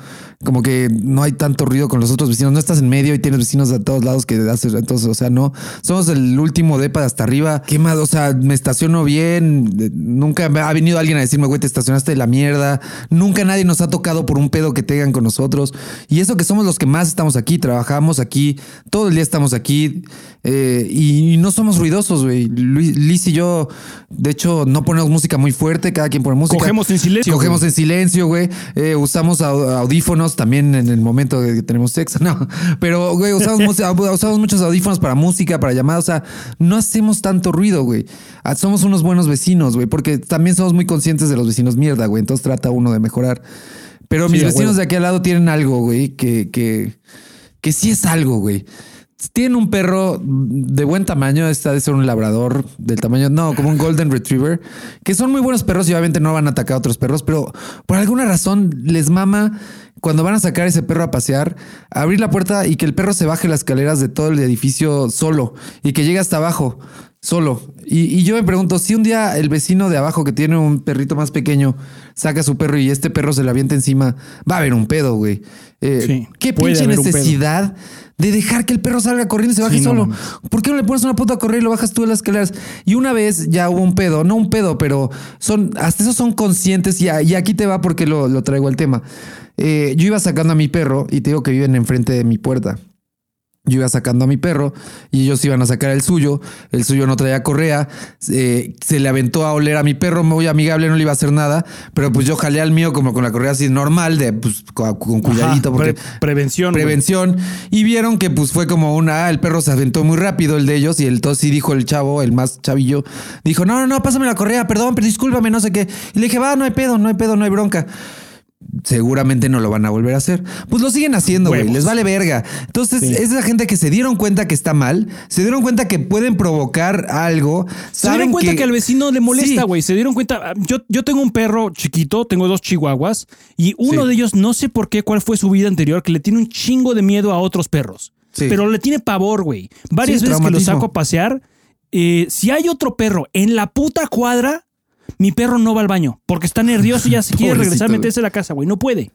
como que no hay tanto ruido con los otros vecinos. No estás en medio y tienes vecinos de todos lados que haces. Entonces, o sea, no. Somos el último depa de hasta arriba. ¿Qué más, o sea, me estaciono bien. Nunca ha venido alguien a decirme, güey, te estacionaste de la mierda. Nunca nadie nos ha tocado por un pedo que tengan con nosotros. Y eso que somos los que más estamos aquí, trabajamos aquí, todo el día estamos aquí. Eh, y no somos ruidosos, güey. Luis- Liz y yo, de hecho, no ponemos música muy fuerte, cada quien pone música. Cogemos en silencio, Cogemos güey. en silencio, güey. Eh, usamos au- audífonos también en el momento de que tenemos sexo, *laughs* no. Pero, güey, *laughs* usamos, muchos audífonos para música, para llamadas. O sea, no hacemos tanto ruido, güey. Ah, Somos unos buenos vecinos, güey, porque también somos muy conscientes de los vecinos mierda, güey. Entonces trata uno de mejorar. Pero mis vecinos de aquí al lado tienen algo, güey, que, que, que sí es algo, güey. Tienen un perro de buen tamaño, está de ser un labrador del tamaño, no, como un golden retriever, que son muy buenos perros y obviamente no van a atacar a otros perros, pero por alguna razón les mama cuando van a sacar ese perro a pasear, abrir la puerta y que el perro se baje las escaleras de todo el edificio solo y que llegue hasta abajo solo. Y, y yo me pregunto, si un día el vecino de abajo que tiene un perrito más pequeño saca a su perro y este perro se le avienta encima, va a haber un pedo, güey. Eh, Sí, ¿Qué pinche necesidad de dejar que el perro salga corriendo y se baje Sí, no solo? mames. ¿Por qué no le pones una puta a correr y lo bajas tú de las escaleras? Y una vez ya hubo un pedo, no un pedo, pero son, hasta esos son conscientes y, a- y aquí te va porque lo, lo traigo al tema. Eh, yo iba sacando a mi perro y te digo que viven enfrente de mi puerta. Yo iba sacando a mi perro y ellos iban a sacar el suyo. El suyo no traía correa. eh, se le aventó a oler a mi perro, muy amigable, no le iba a hacer nada. Pero pues yo jalé al mío como con la correa así normal, de pues con, con cuidadito. Porque pre- prevención. prevención y vieron que pues fue como una ah, el perro se aventó muy rápido el de ellos y el entonces sí dijo el chavo el más chavillo dijo no no no pásame la correa perdón pero discúlpame no sé qué y le dije va no hay pedo no hay pedo no hay bronca seguramente no lo van a volver a hacer pues lo siguen haciendo güey les vale verga entonces Sí. es la gente que se dieron cuenta que está mal se dieron cuenta que pueden provocar algo Se dieron saben cuenta que, al vecino le molesta, Sí. güey. Se dieron cuenta. Yo, yo tengo un perro chiquito, tengo dos chihuahuas, y uno Sí. de ellos, no sé por qué, cuál fue su vida anterior, que le tiene un chingo de miedo a otros perros. Pero le tiene pavor, güey. Varias veces que lo saco a pasear, eh, si hay otro perro en la puta cuadra, mi perro no va al baño, porque está nervioso y ya *laughs* se quiere regresar meterse a la casa, güey. No puede.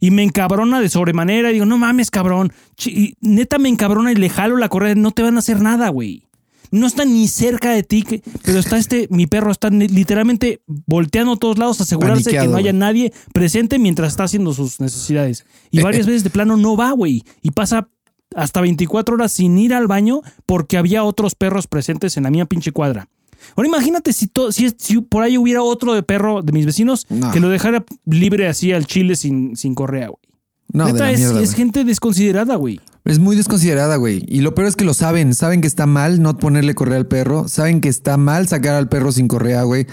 Y me encabrona de sobremanera. Y digo, no mames, cabrón. Y neta me encabrona y le jalo la correa. No te van a hacer nada, güey. No está ni cerca de ti, que- pero está este, mi perro está literalmente volteando a todos lados, asegurarse de que Paniqueado, no haya nadie presente mientras está haciendo sus necesidades. Y Eh, varias veces de plano no va, güey. Y pasa hasta 24 horas sin ir al baño porque había otros perros presentes en la mía pinche cuadra. Ahora imagínate si, to- si, si por ahí hubiera otro de perro de mis vecinos No. que lo dejara libre así al chile sin, sin correa, güey. no de Neta, la es, mierda, es gente desconsiderada, güey. Es muy desconsiderada, güey. Y lo peor es que lo saben. Saben que está mal no ponerle correa al perro. Saben que está mal sacar al perro sin correa, güey.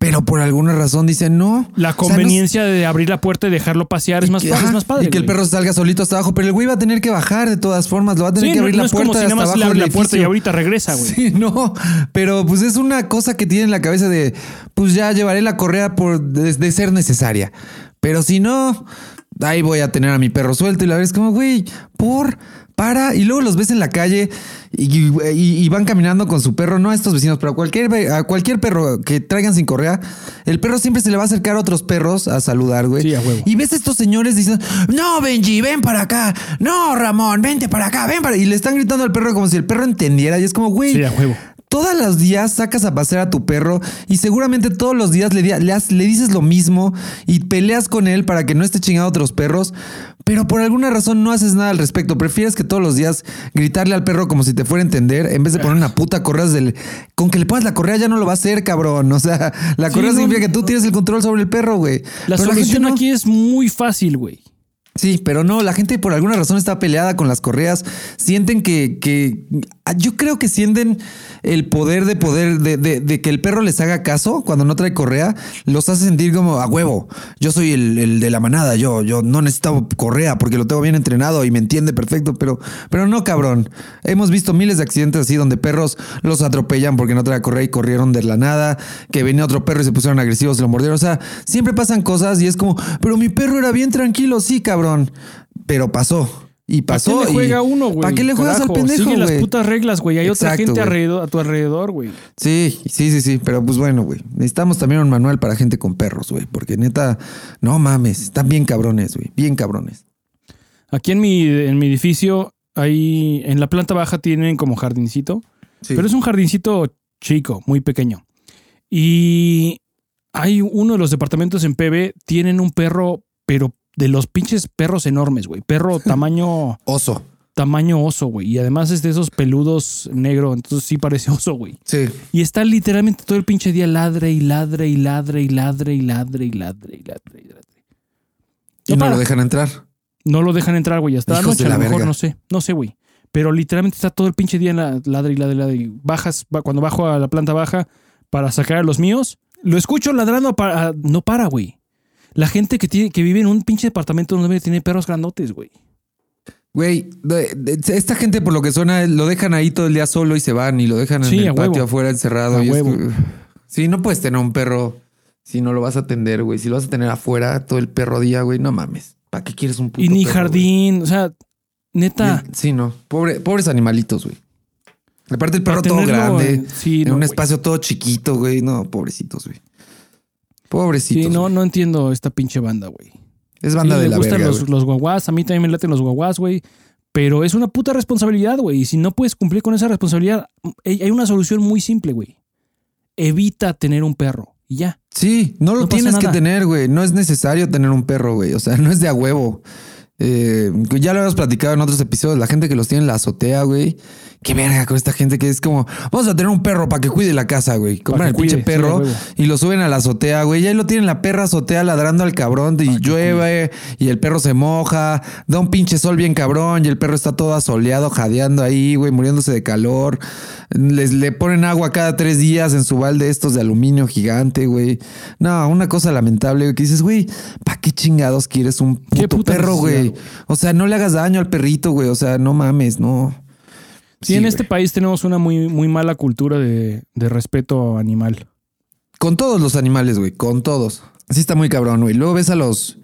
Pero por alguna razón dicen no. La O sea, no- conveniencia de abrir la puerta y dejarlo pasear es más, que- padre, es más padre. Y que el perro salga solito hasta abajo. Pero el güey va a tener que bajar de todas formas. Lo va a tener Sí, que no, abrir no la es como puerta si hasta nada más abajo le la puerta y ahorita regresa, güey. Sí, no, pero pues es una cosa que tiene en la cabeza de, pues ya llevaré la correa por de, de ser necesaria. Pero si no, ahí voy a tener a mi perro suelto y la verdad es como, güey, por, para. Y luego los ves en la calle y, y- y van caminando con su perro, no a estos vecinos, pero a cualquier, a cualquier perro que traigan sin correa, el perro siempre se le va a acercar a otros perros a saludar, güey. Sí, a huevo. Y ves a estos señores diciendo, no, Benji, ven para acá. No, Ramón, vente para acá, ven para... Y le están gritando al perro como si el perro entendiera. Y es como, güey, Sí, a huevo. Todos los días sacas a pasear a tu perro y seguramente todos los días le, le dices lo mismo y peleas con él para que no esté chingando a otros perros, pero por alguna razón no haces nada al respecto. Prefieres que todos los días gritarle al perro como si te fuera a entender en vez de poner una puta correa del... Con que le pongas la correa ya no lo va a hacer, cabrón. O sea, la Sí, correa no, significa que tú tienes el control sobre el perro, güey. La Pero solución no. aquí es muy fácil, güey. Sí, pero no, la gente por alguna razón está peleada con las correas. Sienten que, que yo creo que sienten el poder de poder, de, de- de que el perro les haga caso cuando no trae correa, los hace sentir como a huevo. Yo soy el, de la manada, yo, yo no necesito correa porque lo tengo bien entrenado y me entiende perfecto, pero, pero no, cabrón. Hemos visto miles de accidentes así donde perros los atropellan porque no trae correa y corrieron de la nada, que venía otro perro y se pusieron agresivos, se lo mordieron. O sea, siempre pasan cosas y es como, pero mi perro era bien tranquilo, sí, cabrón. Pero pasó. Y ¿Para pasó. qué le y- juega uno, güey? ¿Para qué le juegas Carajo, al pendejo, Sigue las putas reglas, güey. Hay otra gente güey. alrededor, a tu alrededor, güey. Sí, sí, sí, sí. Pero pues bueno, güey. Necesitamos también un manual para gente con perros, güey. Porque neta, no mames. Están bien cabrones, güey. Bien cabrones. Aquí en mi, en mi edificio, ahí en la planta baja tienen como jardincito. Sí. Pero es un jardincito chico, muy pequeño. Y hay uno de los departamentos en PB, tienen un perro, pero de los pinches perros enormes, güey. Perro tamaño, Oso. tamaño oso, güey. Y además es de esos peludos negro, entonces sí parece oso, güey. Sí. Y está literalmente todo el pinche día ladre y ladre y ladre y ladre y ladre y ladre y ladre y ladre. Y No lo dejan entrar. No lo dejan entrar, güey. Hasta la Hijos noche, de a la lo mejor, verga. no sé. No sé, güey. Pero literalmente está todo el pinche día en la ladra y ladra y ladra. Y bajas, cuando bajo a la planta baja para sacar a los míos, lo escucho ladrando, para, no para, güey. La gente que, tiene, que vive en un pinche departamento donde tiene perros grandotes, güey. Güey, esta gente por lo que suena lo dejan ahí todo el día solo y se van y lo dejan en el patio huevo. afuera encerrado. A y es huevo. que- sí, no puedes tener un perro si no lo vas a atender, güey. Si lo vas a tener afuera todo el perro día, güey, no mames. ¿Para qué quieres un puto Y ni perro, jardín, o sea, neta. Sí, no. Pobre, pobres animalitos, güey. Aparte el perro todo grande, sí, en no, un güey. espacio todo chiquito, güey. No, pobrecitos, güey. Pobrecitos. Sí, no, güey. no entiendo esta pinche banda, güey. Es banda Sí, de la gustan verga, los, güey. los guaguás, a mí también me laten los guaguás, güey. Pero es una puta responsabilidad, güey. Y si no puedes cumplir con esa responsabilidad, hay una solución muy simple, güey. Evita tener un perro. Y ya. Sí, no lo No tienes que tener, güey. No es necesario tener un perro, güey. O sea, *laughs* no es de a huevo. Eh, ya lo habíamos platicado en otros episodios. La gente que los tiene en la azotea, güey. Qué verga con esta gente que es como, vamos a tener un perro para que cuide la casa, güey. Compran el pinche sí, perro y lo suben a la azotea, güey. Y ahí lo tienen la perra azotea ladrando al cabrón y llueve y el perro se moja. Da un pinche sol bien cabrón y el perro está todo asoleado, jadeando ahí, güey, muriéndose de calor. Les le ponen agua cada tres días en su balde estos de aluminio gigante, güey. No, una cosa lamentable, güey, que dices, güey, ¿para qué chingados quieres un puto perro, güey? Güey. O sea, no le hagas daño al perrito, güey. O sea, no mames, no. Sí, en güey. este país tenemos una muy, muy mala cultura de, de respeto animal. Con todos los animales, güey, con todos. Así está muy cabrón, güey. Luego ves a los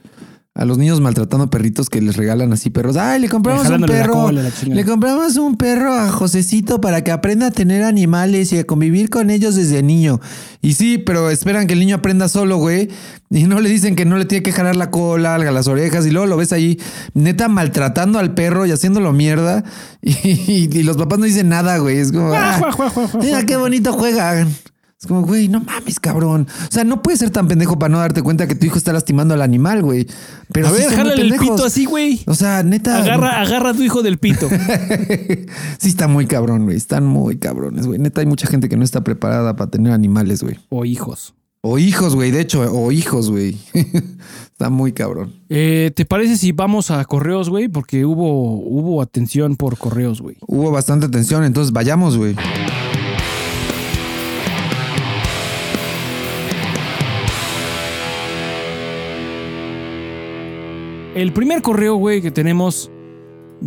a los niños maltratando perritos que les regalan así perros. Ay, le compramos un perro. cola. Le compramos un perro a Josecito para que aprenda a tener animales y a convivir con ellos desde niño. Y sí, pero esperan que el niño aprenda solo, güey. Y no le dicen que no le tiene que jalar la cola, las orejas. Y luego lo ves ahí, neta, maltratando al perro y haciéndolo mierda. *laughs* Y, y los papás no dicen nada, güey. Es como, "Ah, mira juá". qué bonito juegan. Es como, güey, no mames, cabrón. O sea, no puedes ser tan pendejo para no darte cuenta que tu hijo está lastimando al animal, güey. Pero A sí ver, jálale el pito así, güey. O sea, neta. Agarra, agarra a tu hijo del pito. *laughs* sí, está muy cabrón, güey. Están muy cabrones, güey. Neta, hay mucha gente que no está preparada para tener animales, güey. o hijos. O hijos, güey. De hecho, o hijos, güey. *laughs* está muy cabrón. Eh, ¿Te parece si vamos a correos, güey? Porque hubo, hubo atención por correos, güey. Hubo bastante tensión, entonces vayamos, güey. El primer correo, güey, que tenemos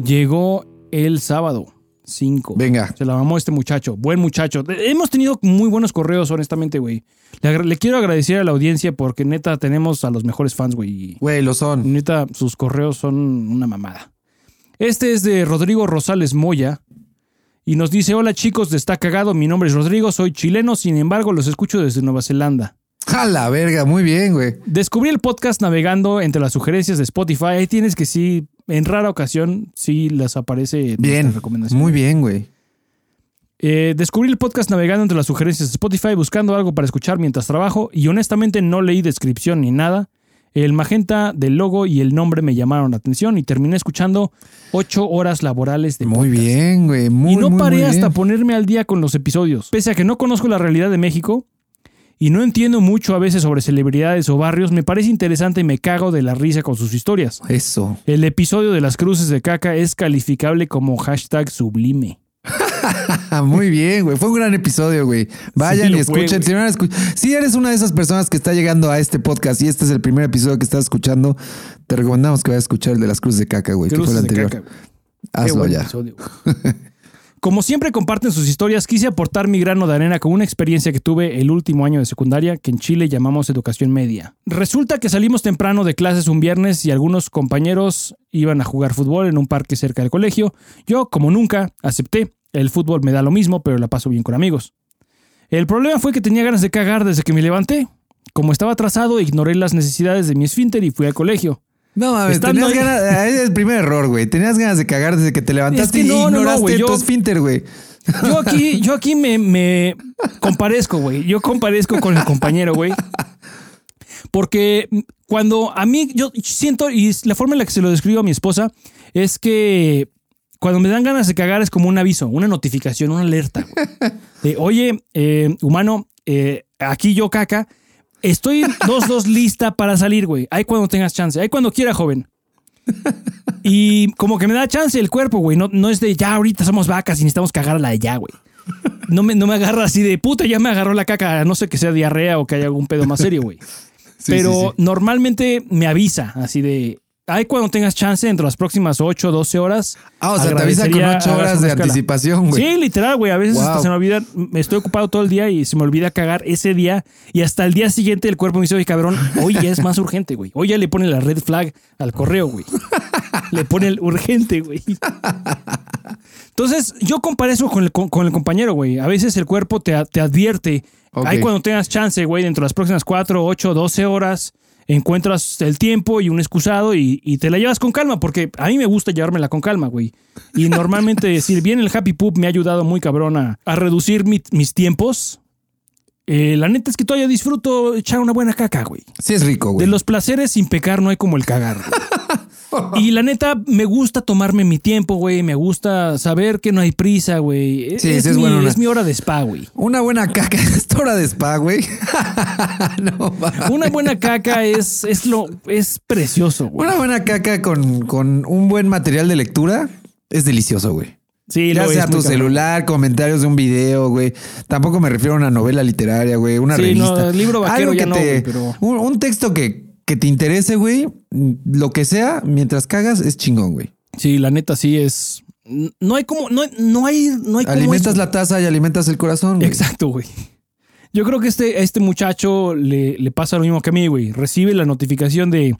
llegó el sábado 5. Venga. Se la mamó este muchacho. Buen muchacho. Hemos tenido muy buenos correos, honestamente, güey. Le, le quiero agradecer a la audiencia porque neta tenemos a los mejores fans, güey. Güey, lo son. Neta, sus correos son una mamada. Este es de Rodrigo Rosales Moya. Y nos dice, hola chicos, Está Cagado, mi nombre es Rodrigo, soy chileno, sin embargo los escucho desde Nueva Zelanda. A la verga, muy bien, güey. Descubrí el podcast navegando entre las sugerencias de Spotify. Ahí tienes que sí, en rara ocasión, sí les aparece Bien. recomendación. Muy bien, güey. Eh, descubrí el podcast navegando entre las sugerencias de Spotify buscando algo para escuchar mientras trabajo y honestamente no leí descripción ni nada. El magenta del logo y el nombre me llamaron la atención y terminé escuchando ocho horas laborales de Muy podcast. bien, güey. Muy, y no muy, paré muy hasta bien. ponerme al día con los episodios. Pese a que no conozco la realidad de México y no entiendo mucho a veces sobre celebridades o barrios, me parece interesante y me cago de la risa con sus historias. Eso. El episodio de las cruces de caca es calificable como hashtag sublime. *laughs* Muy bien, güey. Fue un gran episodio, güey. Vayan Sí, y fue, escuchen. si, no eres una de esas personas que está llegando a este podcast y este es el primer episodio que estás escuchando, te recomendamos que vayas a escuchar el de las cruces de caca, güey, que fue el anterior. Hazlo ya. episodio. *laughs* Como siempre comparten sus historias, quise aportar mi grano de arena con una experiencia que tuve el último año de secundaria, que en Chile llamamos educación media. Resulta que salimos temprano de clases un viernes y algunos compañeros iban a jugar fútbol en un parque cerca del colegio. Yo, como nunca, acepté. El fútbol me da lo mismo, pero la paso bien con amigos. El problema fue que tenía ganas de cagar desde que me levanté. Como estaba atrasado, ignoré las necesidades de mi esfínter y fui al colegio. No mames, tenías ahí- ganas. ah, Es el primer error, güey. Tenías ganas de cagar desde que te levantaste Es que no, y no, no, ignoraste güey, yo- tu esfínter, güey. Yo aquí, yo aquí me, me comparezco, güey. Yo comparezco con el compañero, güey. Porque cuando a mí, yo siento, y la forma en la que se lo describo a mi esposa, es que cuando me dan ganas de cagar es como un aviso, una notificación, una alerta. De, oye, eh, humano, eh, aquí yo caca, estoy dos, dos lista para salir, güey. Ahí cuando tengas chance, ahí cuando quiera, joven. Y como que me da chance el cuerpo, güey. No, no es de ya ahorita somos vacas y necesitamos cagar a la de ya, güey. No me, no me agarra así de puta, ya me agarró la caca, no sé que sea diarrea o que haya algún pedo más serio, güey. *laughs* Sí, Pero sí, sí. normalmente me avisa así de. Ahí cuando tengas chance, entre las próximas 8 o 12 horas. Ah, o sea, te avisa con agradecería ocho hagas horas una de anticipación, güey. Sí, literal, güey. A veces hasta Wow. se me olvida. me Estoy ocupado todo el día y se me olvida cagar ese día. Y hasta el día siguiente el cuerpo me dice, oye, cabrón, hoy ya es más urgente, güey. Hoy ya le pone la red flag al correo, güey. le pone el urgente, güey. Entonces, yo comparo eso con el, con, con el compañero, güey. A veces el cuerpo te, te advierte. Ok. Ahí cuando tengas chance, güey, dentro de las próximas 4, 8, 12 horas, encuentras el tiempo y un excusado y, y te la llevas con calma, porque a mí me gusta llevármela con calma, güey. Y normalmente *laughs* decir bien el Happy Poop me ha ayudado muy cabrón a, a reducir mi- mis tiempos. Eh, la neta es que todavía disfruto echar una buena caca, güey. Sí es rico, güey. De los placeres sin pecar no hay como el cagar. güey. *laughs* y la neta, me gusta tomarme mi tiempo, güey. Me gusta saber que no hay prisa, güey. Sí, es, sí es mi, bueno, ¿no? es mi hora de spa, güey. Una buena caca *laughs* es hora de spa, güey. *laughs* no. Una buena caca es, es lo es precioso, güey. Una buena caca con, con un buen material de lectura es delicioso, güey. Sí, Ya sea tu cabrón. celular, comentarios de un video, güey. Tampoco me refiero a una novela literaria, güey. Una Sí, revista. no, libro vaquero Algo ya que no, te- güey, pero- un, un texto que, que te interese, güey. Lo que sea, mientras cagas, es chingón, güey. Sí, la neta sí es. No hay como. No, no hay. No hay Alimentas la taza y alimentas el corazón, güey. Exacto, güey. Yo creo que este, a este muchacho le, le pasa lo mismo que a mí, güey. Recibe la notificación de.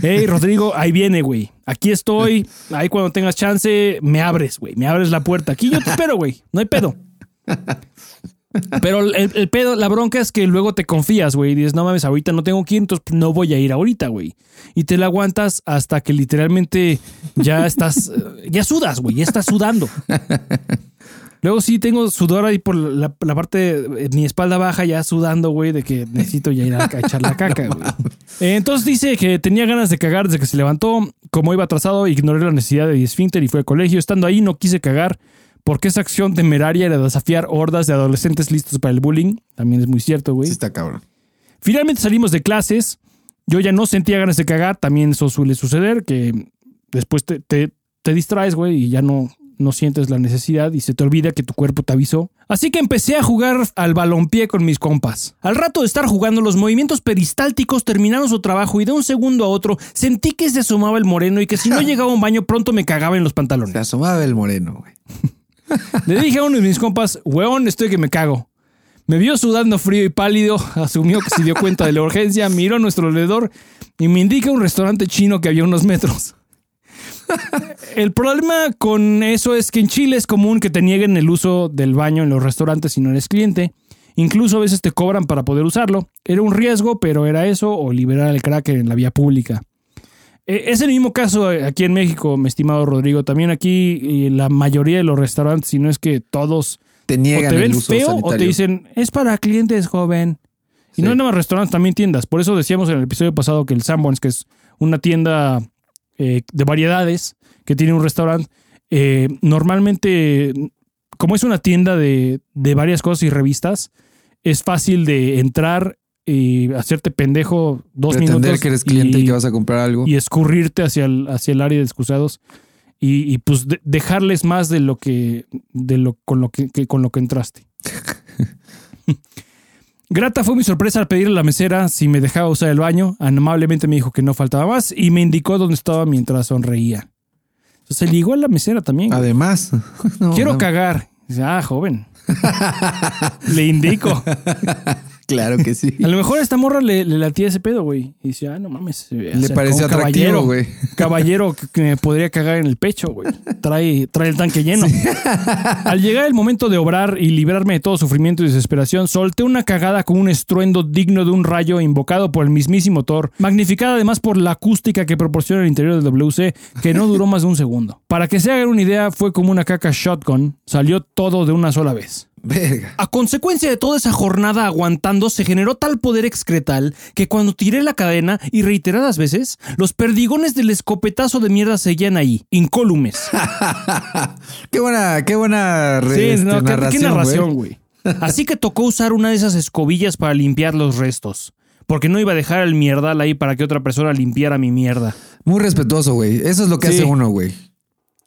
Hey, Rodrigo, ahí viene, güey. Aquí estoy. Ahí cuando tengas chance, me abres, güey. Me abres la puerta. Aquí yo te espero, güey. No hay pedo. Pero el, el pedo, la bronca es que luego te confías, güey. Y dices, no mames, ahorita no tengo quien, entonces no voy a ir ahorita, güey. Y te la aguantas hasta que literalmente ya *laughs* estás, ya sudas, güey. Ya estás sudando. Luego sí tengo sudor ahí por la, la parte de mi espalda baja ya sudando, güey, de que necesito ya ir a, a echar la caca, güey. *laughs* Entonces dice que tenía ganas de cagar desde que se levantó. Como iba atrasado, ignoré la necesidad de esfínter y fue al colegio. Estando ahí no quise cagar porque esa acción temeraria era desafiar hordas de adolescentes listos para el bullying. También es muy cierto, güey. Sí está cabrón. Finalmente salimos de clases. Yo ya no sentía ganas de cagar. También eso suele suceder, que después te, te- te distraes, güey, y ya no, no sientes la necesidad y se te olvida que tu cuerpo te avisó. Así que empecé a jugar al balompié con mis compas. Al rato de estar jugando, los movimientos peristálticos terminaron su trabajo y de un segundo a otro sentí que se asomaba el moreno y que si no *laughs* llegaba a un baño pronto me cagaba en los pantalones. Se asomaba el moreno, güey. Le dije a uno de mis compas, weón, estoy que me cago. Me vio sudando frío y pálido, asumió que se dio cuenta de la urgencia, miró a nuestro alrededor y me indica un restaurante chino que había unos metros. El problema con eso es que en Chile es común que te nieguen el uso del baño en los restaurantes si no eres cliente. Incluso a veces te cobran para poder usarlo. Era un riesgo, pero era eso o liberar el cracker en la vía pública. Eh, Es el mismo caso aquí en México, mi estimado Rodrigo. También aquí eh, la mayoría de los restaurantes, si no es que todos, Te o niegan te ven el uso feo sanitario. o te dicen, es para clientes, joven. Y Sí. no es nada más restaurantes, también tiendas. Por eso decíamos en el episodio pasado que el Sanborns, que es una tienda eh, de variedades, que tiene un restaurante, eh, normalmente, como es una tienda de, de varias cosas y revistas, es fácil de entrar y hacerte pendejo dos Pretender minutos que eres cliente y, y- que vas a comprar algo. y escurrirte hacia el, hacia el área de excusados y, y, pues de- dejarles más de lo que de lo con lo que, que- con lo que entraste. *laughs* Grata fue mi sorpresa al pedirle a la mesera si me dejaba usar el baño. Amablemente me dijo que no faltaba más y me indicó dónde estaba mientras sonreía. Se ligó a la mesera también. Además, *laughs* no, Quiero no. cagar. Dice, ah, joven. Le indico. *laughs* Claro que sí. A lo mejor a esta morra le, le latía ese pedo, güey. Y dice, ah, no mames. Le acercó pareció un atractivo, caballero, güey. Caballero que, que me podría cagar en el pecho, güey. Trae, trae el tanque lleno. Al llegar el momento de obrar y librarme de todo sufrimiento y desesperación, solté una cagada con un estruendo digno de un rayo invocado por el mismísimo Thor, magnificada además por la acústica que proporciona el interior del WC, que no duró más de un segundo. Para que se hagan una idea, fue como una caca shotgun, salió todo de una sola vez. Verga. A consecuencia de toda esa jornada aguantando, se generó tal poder excretal que cuando tiré la cadena y reiteradas veces, los perdigones del escopetazo de mierda seguían ahí, incólumes. *laughs* qué buena, qué buena Sí, este, no, ¿qué- narración, qué narración, güey. güey. *laughs* Así que tocó usar una de esas escobillas para limpiar los restos. Porque no iba a dejar el mierdal ahí para que otra persona limpiara mi mierda. Muy respetuoso, güey. Eso es lo que Sí. hace uno, güey.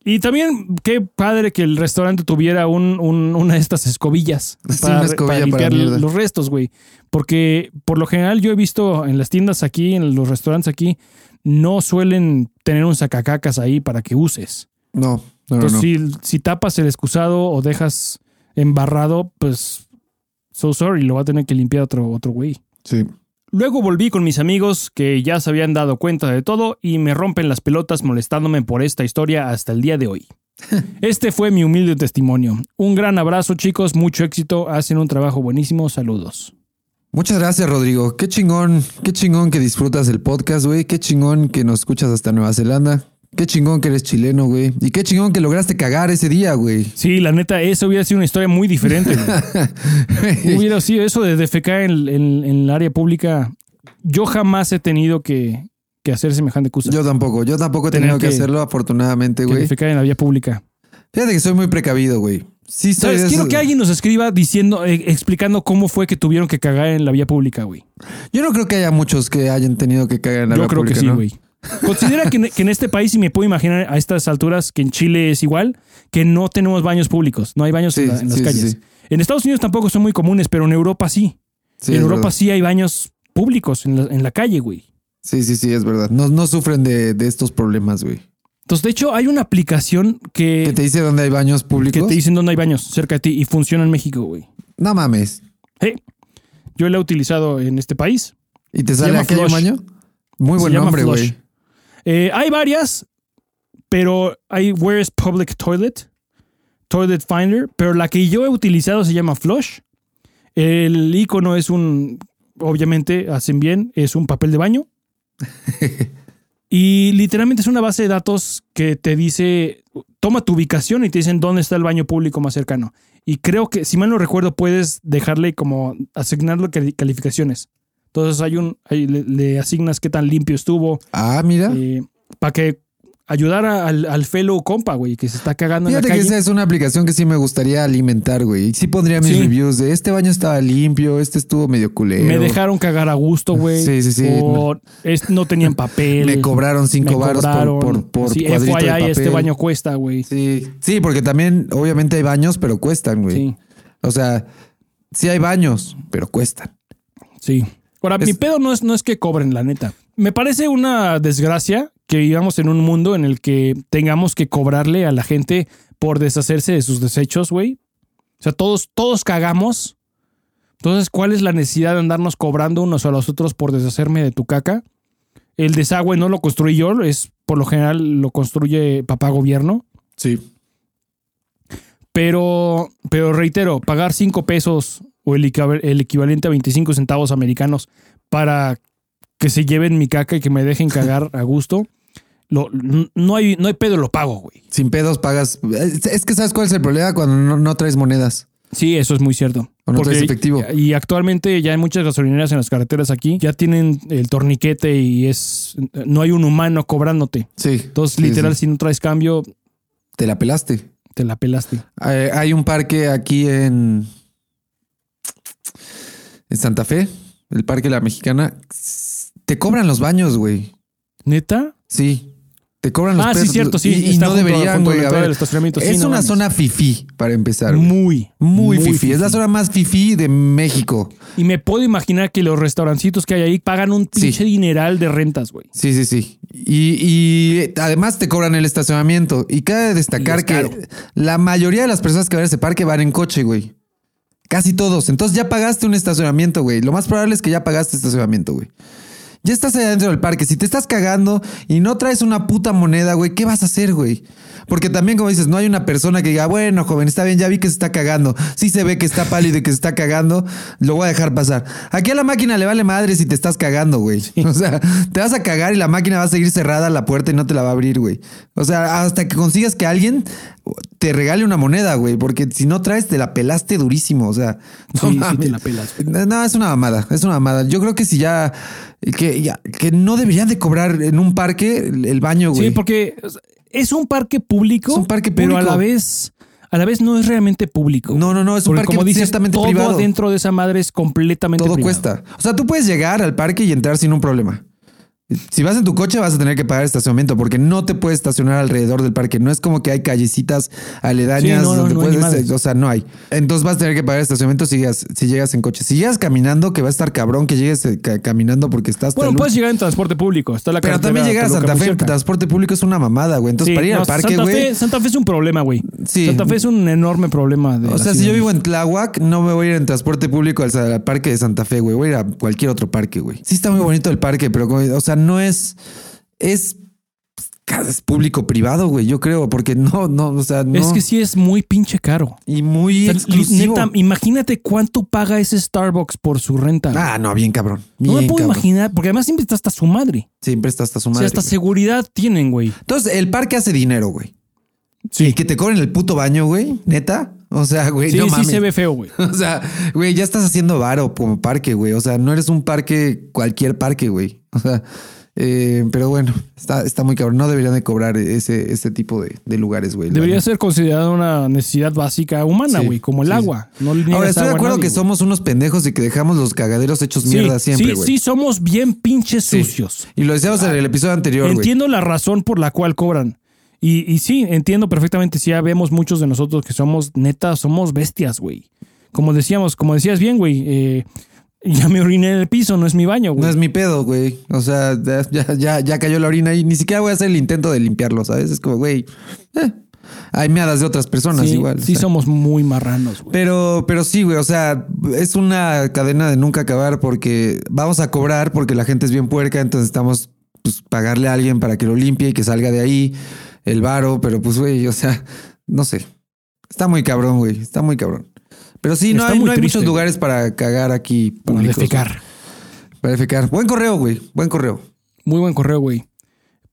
Y también, qué padre que el restaurante tuviera un, un- una de estas escobillas *laughs* Sí, para, escobilla limpiar los restos, güey. Porque por lo general yo he visto en las tiendas aquí, en los restaurantes aquí, no suelen tener un sacacacas ahí para que uses. No, no, no, Entonces, no. si, si tapas el excusado o dejas embarrado, pues, so sorry, lo va a tener que limpiar otro, otro güey. Sí. Luego volví con mis amigos que ya se habían dado cuenta de todo y me rompen las pelotas molestándome por esta historia hasta el día de hoy. *laughs* Este fue mi humilde testimonio. Un gran abrazo chicos, mucho éxito, hacen un trabajo buenísimo, saludos. Muchas gracias, Rodrigo. Qué chingón, qué chingón que disfrutas el podcast, güey. Qué chingón que nos escuchas hasta Nueva Zelanda. Qué chingón que eres chileno, güey. Y qué chingón que lograste cagar ese día, güey. Sí, la neta, eso hubiera sido una historia muy diferente. güey. *laughs* hubiera sido eso de defecar en, en- en el área pública. Yo jamás he tenido que, que hacer semejante cosa. Yo tampoco, yo tampoco he tenido que, que- hacerlo, afortunadamente, que güey. defecar en la vía pública. Fíjate que soy muy precavido, güey. Sí, soy ¿Sabes? Quiero que alguien nos escriba diciendo, eh, explicando cómo fue que tuvieron que cagar en la vía pública, güey. Yo no creo que haya muchos que hayan tenido que cagar en la Yo vía creo que pública, sí, ¿no? güey. Considera que en, que en este país, y me puedo imaginar a estas alturas, que en Chile es igual, que no tenemos baños públicos, no hay baños en, Sí, la- en las sí, calles. sí. En Estados Unidos tampoco son muy comunes, pero en Europa sí. En Europa verdad. sí hay baños públicos en la, en la calle, güey. Sí, sí, sí, es verdad. No, no sufren de, de estos problemas, güey. Entonces, de hecho, hay una aplicación que, ¿Que te dice dónde hay baños públicos? que te dicen dónde hay baños cerca de ti y funciona en México, güey. No mames. Yo la he utilizado en este país. ¿Y te sale Flush. baño? Muy buen nombre, güey. Eh, hay varias, pero hay Where's Public Toilet, Toilet Finder, pero la que yo he utilizado se llama Flush. El icono es un, obviamente, hacen bien, es un papel de baño. *laughs* y literalmente es una base de datos que te dice, toma tu ubicación y te dicen dónde está el baño público más cercano. Y creo que, si mal no recuerdo, puedes dejarle como asignarle cali- calificaciones. Entonces hay un, ahí le, le asignas qué tan limpio estuvo, Ah, mira. para que ayudara al, al fellow compa, güey, que se está cagando Fíjate en la que calle. esa es una aplicación que sí me gustaría alimentar, güey. Sí pondría mis Sí. reviews de este baño estaba limpio, este estuvo medio culero. Me dejaron cagar a gusto, güey. Sí, sí, sí. O es- no tenían papel. Me cobraron cinco me varos por, por, por sí, cuadrito de FYI, papel. este baño cuesta, güey. Sí, sí, porque también obviamente hay baños, pero cuestan, güey. Sí, O sea, sí hay baños, pero cuestan. sí. Ahora, Es- mi pedo no es, no es que cobren, la neta. Me parece una desgracia que vivamos en un mundo en el que tengamos que cobrarle a la gente por deshacerse de sus desechos, güey. O sea, todos, todos cagamos. Entonces, ¿cuál es la necesidad de andarnos cobrando unos a los otros por deshacerme de tu caca? El desagüe no lo construí yo, es por lo general lo construye papá gobierno. Sí. Pero, pero reitero, pagar 5 pesos o el, el equivalente a 25 centavos americanos para que se lleven mi caca y que me dejen *laughs* cagar a gusto, lo- no, hay, no hay pedo, lo pago, güey. Sin pedos pagas. Es que sabes cuál es el problema cuando no, no traes monedas. Sí, eso es muy cierto. O no traes efectivo. Y actualmente ya hay muchas gasolineras en las carreteras aquí, ya tienen el torniquete y es no hay un humano cobrándote. Sí. Entonces, Sí, literal, sí. si no traes cambio, Te la pelaste. te la pelaste. Eh, hay un parque aquí en, en Santa Fe, el Parque La Mexicana. Te cobran los baños, güey. ¿Neta? Sí. Te cobran los Ah, sí, pesos. cierto, sí. Y, y no deberían, güey. Sí, es una zona fifí, para empezar. güey. Muy, Muy, fifí. fifí. Es la zona más fifí de México. Y me puedo imaginar que los restaurancitos que hay ahí pagan un Sí. pinche dineral de rentas, güey. Sí, sí, sí. Y, y además te cobran el estacionamiento. Y cabe destacar que la mayoría de las personas que van a ese parque van en coche, güey. Casi todos. Entonces ya pagaste un estacionamiento, güey. Lo más probable es que ya pagaste estacionamiento, güey. Ya estás allá dentro del parque. Si te estás cagando y no traes una puta moneda, güey, ¿qué vas a hacer, güey? Porque también, como dices, no hay una persona que diga, bueno, joven, está bien, ya vi que se está cagando. Sí se ve que está pálido y que se está cagando, lo voy a dejar pasar. Aquí a la máquina le vale madre si te estás cagando, güey. *laughs* O sea, te vas a cagar y la máquina va a seguir cerrada la puerta y no te la va a abrir, güey. O sea, hasta que consigas que alguien te regale una moneda, güey. Porque si no traes, te la pelaste durísimo. O sea, *laughs* no Sí, sí mames. te la pelas. No, es una mamada, es una mamada. Yo creo que si ya que, ya- que no deberían de cobrar en un parque el baño, güey. Sí, porque es un parque público. Es un parque Pero a público. la vez, a la vez no es realmente público. No, no, no, es un Porque parque como dices, ciertamente todo privado. dentro de esa madre es completamente Todo privado. cuesta. O sea, tú puedes llegar al parque y entrar sin un problema. Si vas en tu coche vas a tener que pagar estacionamiento porque no te puedes estacionar alrededor del parque. No es como que hay callecitas aledañas Sí, no, no, donde no puedes, madres. o sea, no hay. Entonces vas a tener que pagar estacionamiento si llegas, si llegas en coche. Si llegas caminando, que va a estar cabrón que llegues eh, ca- caminando porque estás Bueno, puedes llegar en transporte público. Está la Pero también llegar a Santa Fe en transporte público es una mamada, güey. Entonces, Sí, para ir al parque, Santa güey. Fe, Santa Fe es un problema, güey. Sí. Santa Fe es un enorme problema. De O sea, si yo vivo en Tláhuac, no me voy a ir en transporte público al, al parque de Santa Fe, güey. Voy a ir a cualquier otro parque, güey. Sí está muy bonito el parque, pero, o sea, no es... Es... Es público privado, güey, yo creo, porque no, no, o sea, no. Es que sí es muy pinche caro. Y muy O sea, exclusivo. neta, imagínate cuánto paga ese Starbucks por su renta. Ah, no, bien cabrón. no me puedo cabrón. imaginar, porque además siempre está hasta su madre. Siempre está hasta su O madre. sea, hasta güey. seguridad tienen, güey. Entonces, el parque hace dinero, güey. Sí, Y que te cobren el puto baño, güey, neta. O sea, güey, sí, no sí mames. se ve feo, güey. *laughs* O sea, güey, ya estás haciendo varo como parque, güey. O sea, no eres un parque, cualquier parque, güey. *laughs* O sea, eh, pero bueno, está, está muy cabrón. No deberían de cobrar ese, ese tipo de, de lugares, güey. Debería ser considerada una necesidad básica humana, Sí, güey, como el sí, agua. No le niegas Ahora, estoy de acuerdo nadie, que güey. somos unos pendejos y que dejamos los cagaderos hechos mierda siempre, sí, güey. sí, somos bien pinches sucios. Y lo decíamos en el episodio anterior, güey. Entiendo la razón por la cual cobran. Y, y sí, entiendo perfectamente. Sí, ya vemos muchos de nosotros que somos neta, somos bestias, güey. Como decíamos, como decías bien, güey. eh, ya me oriné en el piso, no es mi baño, güey. No es mi pedo, güey. O sea, ya, ya, cayó la orina y ni siquiera voy a hacer el intento de limpiarlo, ¿sabes? Es como, güey, eh, hay meadas de otras personas sí, igual. o sí sea. somos muy marranos, güey. Pero, pero sí, güey, o sea, es una cadena de nunca acabar porque vamos a cobrar porque la gente es bien puerca, entonces estamos pues pagarle a alguien para que lo limpie y que salga de ahí el varo, pero pues, güey, o sea, no sé. Está muy cabrón, güey, está muy cabrón. Pero sí, no hay, muy no hay triste, muchos lugares para cagar aquí. Para defecar. Para defecar. Buen correo, güey, buen correo. Muy buen correo, güey.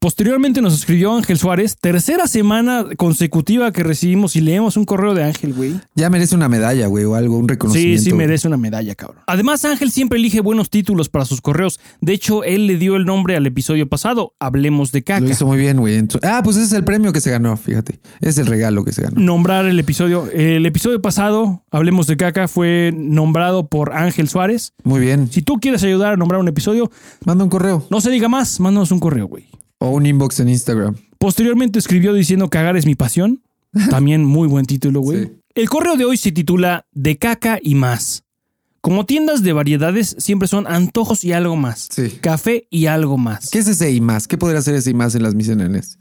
Posteriormente nos escribió Ángel Suárez, tercera semana consecutiva que recibimos y leemos un correo de Ángel, güey. Ya merece una medalla, güey, o algo, un Sí, reconocimiento. sí güey. merece una medalla, cabrón. Además, Ángel siempre elige buenos títulos para sus correos. De hecho, él le dio el nombre al episodio pasado, Hablemos de caca. Lo hizo muy bien, güey. Ah, pues ese es el premio que se ganó, fíjate. Es el regalo que se ganó. Nombrar el episodio. El episodio pasado, Hablemos de caca, fue nombrado por Ángel Suárez. Muy bien. Si tú quieres ayudar a nombrar un episodio, Manda un correo no se diga más, mándanos un correo, güey. O un inbox en Instagram. Posteriormente escribió diciendo cagar es mi pasión. *laughs* También muy buen título, güey. Sí. El correo de hoy se titula De caca y más. Como tiendas de variedades siempre son antojos y algo más. Sí. Café y algo más. ¿Qué es ese y más? ¿Qué podría ser ese y más en las misiones?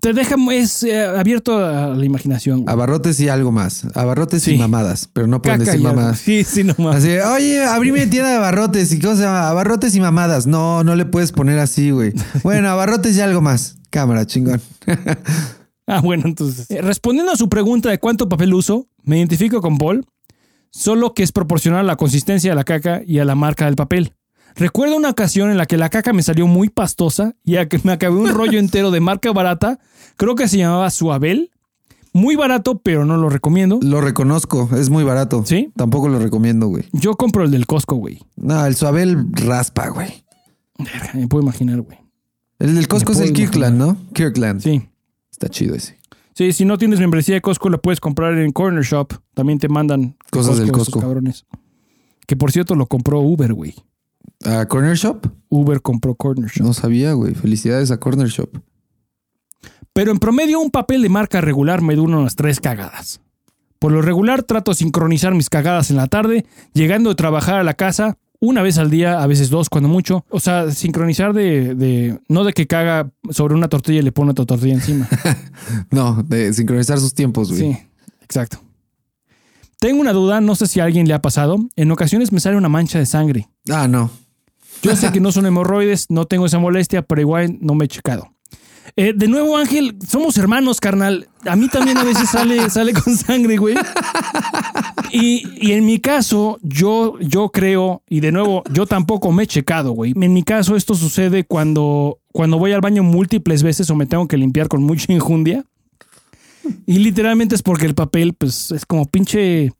Te deja, es eh, abierto a la imaginación. güey. Abarrotes y algo más. Abarrotes Sí. y mamadas, pero no pueden Caca decir mamadas. Sí, sí, nomás. Así, oye, abrime tienda de abarrotes. ¿Y cómo se llama? Abarrotes y mamadas. No, no le puedes poner así, güey. *laughs* Bueno, abarrotes y algo más. Cámara, chingón. *laughs* Ah, bueno, entonces. eh, respondiendo a su pregunta de cuánto papel uso, me identifico con Paul, solo que es proporcional a la consistencia de la caca y a la marca del papel. Recuerdo una ocasión en la que la caca me salió muy pastosa y a que me acabé un rollo entero de marca barata, creo que se llamaba Suabel. Muy barato, pero no lo recomiendo. Lo reconozco, es muy barato. ¿Sí? Tampoco lo recomiendo, güey. Yo compro el del Costco, güey. No, el suabel raspa, güey. Me puedo imaginar, güey. El del Costco es el Kirkland, ¿no? Kirkland. Sí. Está chido ese. Sí, si no tienes membresía de Costco, la puedes comprar en Corner Shop. También te mandan Cosas del Costco. cabrones. Que por cierto lo compró Uber, güey. ¿A Corner Shop? Uber compró Corner Shop. No sabía, güey. Felicidades a Corner Shop. Pero en promedio un papel de marca regular me dura unas tres cagadas. Por lo regular trato de sincronizar mis cagadas en la tarde, llegando de trabajar a la casa una vez al día, a veces dos cuando mucho. O sea, sincronizar de, de no de que caga sobre una tortilla y le pone otra tortilla encima. *laughs* No, de sincronizar sus tiempos, güey. Sí, exacto. Tengo una duda, no sé si a alguien le ha pasado. En ocasiones me sale una mancha de sangre. Ah, no. Yo sé que no son hemorroides, no tengo esa molestia, pero igual no me he checado. Eh, de nuevo, Ángel, somos hermanos, carnal. A mí también a veces sale, *laughs* sale con sangre, güey. Y, y en mi caso, yo, yo creo, y de nuevo, yo tampoco me he checado, güey. En mi caso, esto sucede cuando, cuando voy al baño múltiples veces o me tengo que limpiar con mucha injundia. Y literalmente es porque el papel, pues, es como pinche.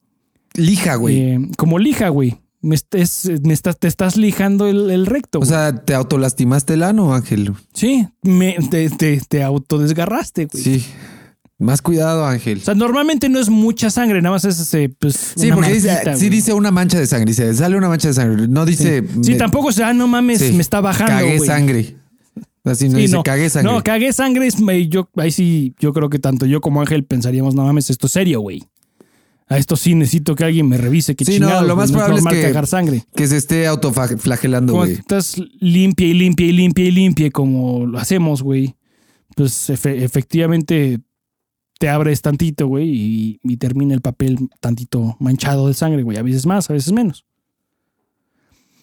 Lija, güey. eh, como lija, güey. Me, est- es- me estás, te estás lijando el, el recto. o güey. sea, te autolastimaste el ano, Ángel. sí, me, te, te, te autodesgarraste, güey. Sí. Más cuidado, Ángel. O sea, normalmente no es mucha sangre, nada más es ese, pues. Sí, una porque dice, sí dice una mancha de sangre. Dice, sale una mancha de sangre. No dice. Sí, me- tampoco, o sea, no mames, sí, me está bajando. Cagué güey. sangre. Así no Sí, dice, no. cagué sangre. No, cagué sangre es. Yo, ahí sí, yo creo que tanto yo como Ángel pensaríamos, no mames, esto es serio, güey. A esto sí necesito que alguien me revise. Que Sí, no, lo más no probable es que- cagar sangre. que se esté autoflagelando, güey. estás limpia y limpia y limpia y limpia como lo hacemos, güey. Pues efe- efectivamente te abres tantito, güey, y, y termina el papel tantito manchado de sangre, güey. A veces más, a veces menos.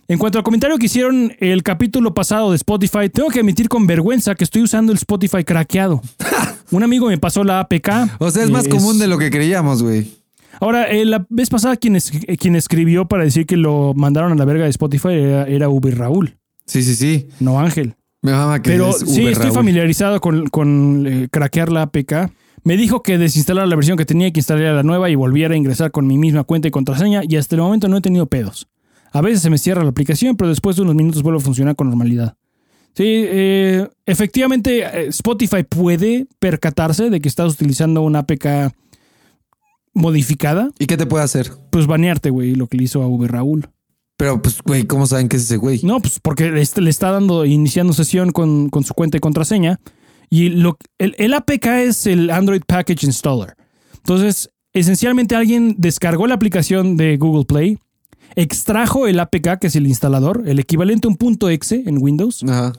En cuanto al comentario que hicieron el capítulo pasado de Spotify, tengo que admitir con vergüenza que estoy usando el Spotify craqueado. *laughs* Un amigo me pasó la APK. O sea, es más eh, común de lo que creíamos, güey. Ahora, eh, la vez pasada quien, es- eh, quien escribió para decir que lo mandaron a la verga de Spotify era, era Uber Raúl, Sí, sí, sí. no Ángel. Me mama que Pero es sí, Uber estoy Raúl. familiarizado con, con eh, craquear la APK. Me dijo que desinstalara la versión que tenía y que instalara la nueva y volviera a ingresar con mi misma cuenta y contraseña y hasta el momento no he tenido pedos. A veces se me cierra la aplicación, pero después de unos minutos vuelve a funcionar con normalidad. Sí, eh, efectivamente eh, Spotify puede percatarse de que estás utilizando una APK modificada, ¿Y qué te puede hacer? pues banearte, güey, lo que le hizo a Uber Raúl. Pero, pues, güey, ¿cómo saben que es ese güey? No, pues porque le le está dando, iniciando sesión con, con su cuenta y contraseña. Y lo, el, el APK es el Android Package Installer. Entonces, esencialmente alguien descargó la aplicación de Google Play, extrajo el APK, que es el instalador, el equivalente a un punto .exe en Windows Ajá.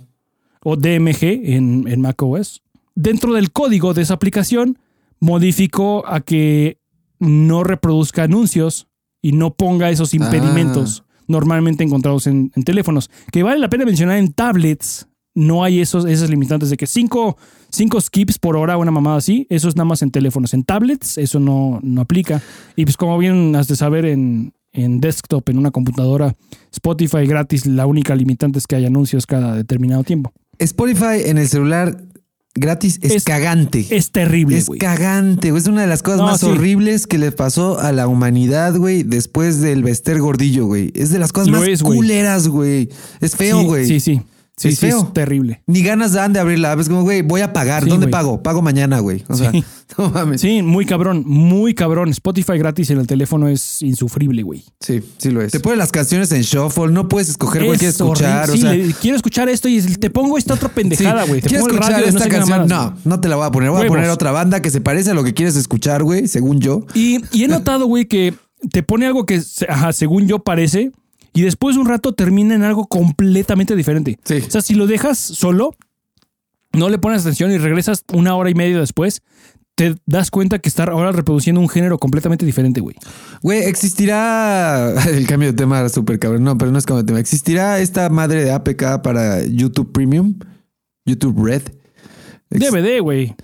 o DMG en, en macOS. Dentro del código de esa aplicación, modificó a que no reproduzca anuncios y no ponga esos impedimentos normalmente encontrados en, en teléfonos. Que vale la pena mencionar en tablets. No hay esos, esas limitantes de que cinco, cinco skips por hora, una mamada así. Eso es nada más en teléfonos. En tablets, eso no, no aplica. Y pues, como bien has de saber, en, en desktop, en una computadora, Spotify gratis, la única limitante es que hay anuncios cada determinado tiempo. Spotify en el celular gratis es, Es- cagante. Es terrible, Es güey. cagante, güey. Es una de las cosas No, más sí. horribles que le pasó a la humanidad, güey, después del Bester Gordillo, güey. Es de las cosas Lo más es, culeras, güey. Es feo, güey. Sí, sí. Sí, Es sí, feo. es terrible. Ni ganas dan de abrir la app. Es como, güey, voy a pagar. Sí, ¿Dónde güey. pago? Pago mañana, güey. O sea, Sí. *laughs* no mames. Sí, muy cabrón, muy cabrón. Spotify gratis en el teléfono es insufrible, güey. Sí, sí lo es. Te ponen las canciones en shuffle, no puedes escoger quieres Es escuchar. o Sí, sea, le- quiero escuchar esto y te pongo esta otra pendejada, sí, güey. Te ¿Quieres pongo escuchar radio, esta no sé canción? no, no te la voy a poner. Voy a poner otra banda que se parece a lo que quieres escuchar, güey, según yo. Y, y he notado, güey, que te pone algo que, ajá, según yo parece, y después de un rato termina en algo completamente diferente. Sí. O sea, si lo dejas solo, no le pones atención y regresas una hora y media después, te das cuenta que está ahora reproduciendo un género completamente diferente, güey. Güey, existirá *laughs* el cambio de tema súper cabrón. No, pero no es cambio de tema. ¿Existirá esta madre de APK para YouTube Premium? YouTube Red. Ex- DVD, güey.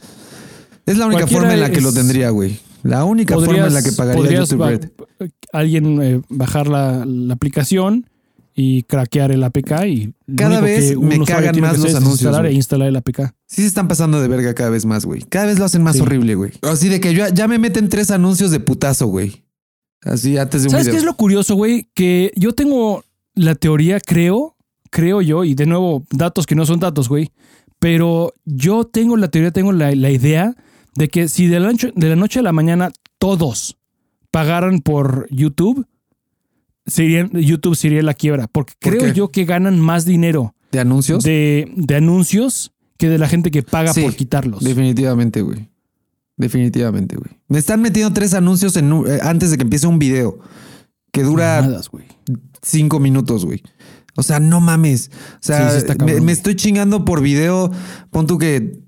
Es la única Cualquiera forma en la que es- lo tendría, güey. La única forma en la que pagaría YouTube Red. alguien eh, bajar la, la aplicación y craquear el APK y Cada vez me cagan más los anuncios, instalar güey. e instalar el APK. Sí se están pasando de verga cada vez más, güey. Cada vez lo hacen más Sí. horrible, güey. Así de que yo, ya me meten tres anuncios de putazo, güey. Así antes de un ¿Sabes video. qué es lo curioso, güey? Que yo tengo la teoría, creo, creo yo, y de nuevo, datos que no son datos, güey. Pero yo tengo la teoría, tengo la, la idea de que si de la, noche, de la noche a la mañana todos pagaran por YouTube, serían, YouTube sería la quiebra. Porque ¿Por creo yo que ganan más dinero ¿De anuncios? de, de anuncios que de la gente que paga Sí, por quitarlos. Definitivamente, güey. Definitivamente, güey. Me están metiendo tres anuncios en eh, antes de que empiece un video que dura Mamadas, güey. cinco minutos, güey. O sea, no mames. O sea, Sí, sí está me, cabrón, me estoy chingando por video. Pon tú que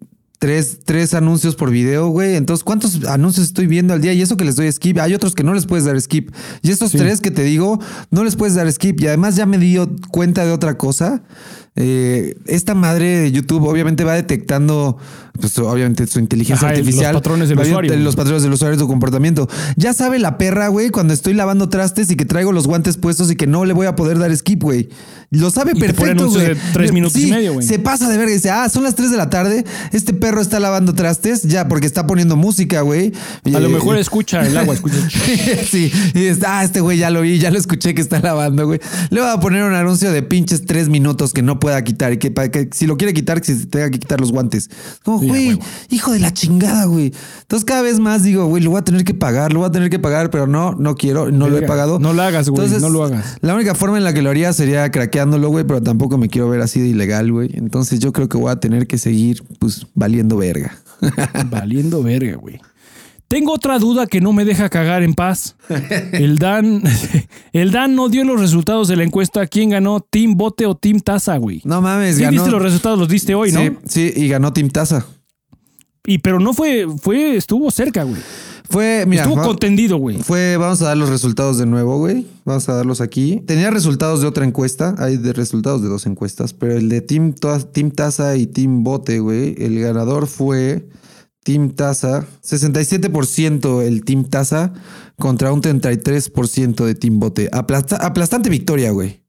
tres, tres anuncios por video, güey. Entonces, ¿cuántos anuncios estoy viendo al día? Y eso que les doy skip. Hay otros que no les puedes dar skip. Y estos Sí. tres que te digo, no les puedes dar skip. Y además ya me di cuenta de otra cosa. Eh, esta madre de YouTube obviamente va detectando, pues obviamente su inteligencia Ajá, los artificial. patrones del va usuario, Los patrones del usuario, su comportamiento. Ya sabe la perra, güey, cuando estoy lavando trastes y que traigo los guantes puestos y que no le voy a poder dar skip, güey. Lo sabe Y perfecto, güey. de tres minutos y medio, güey. Se pasa de verga y dice, ah, son las 3 de la tarde, este perro está lavando trastes, ya, porque está poniendo música, güey. A lo Eh, mejor escucha el agua, escucha. *laughs* sí, y está, ah, este güey ya lo vi, ya lo escuché que está lavando, güey. Le voy a poner un anuncio de pinches tres minutos que no pueda quitar y que, para que si lo quiere quitar, que se tenga que quitar los guantes. Como, güey, hijo de la chingada, güey. Entonces cada vez más digo, güey, lo voy a tener que pagar, lo voy a tener que pagar, pero no, no quiero, no lo he pagado. no lo hagas, güey, no lo hagas. La única forma en la que lo haría sería craqueándolo, güey, pero tampoco me quiero ver así de ilegal, güey. Entonces yo creo que voy a tener que seguir, pues, valiendo verga. *laughs* Valiendo verga, güey. Tengo otra duda que no me deja cagar en paz. *laughs* El Dan, *laughs* el Dan no dio los resultados de la encuesta. ¿Quién ganó? ¿Team Bote o Team Taza, güey? No mames, Sí, ganó. viste los resultados, los diste hoy, ¿no? Sí, sí, y ganó Team Taza. Y pero no fue, fue, estuvo cerca, güey. Fue, mira, Estuvo va- contendido, güey. fue, vamos a dar los resultados de nuevo, güey. Vamos a darlos aquí. Tenía resultados de otra encuesta, hay de resultados de dos encuestas, pero el de Team, Team Taza y Team Bote, güey, el ganador fue Team Taza, 67% el Team Taza contra un 33% de Team Bote. Aplasta- aplastante victoria, güey.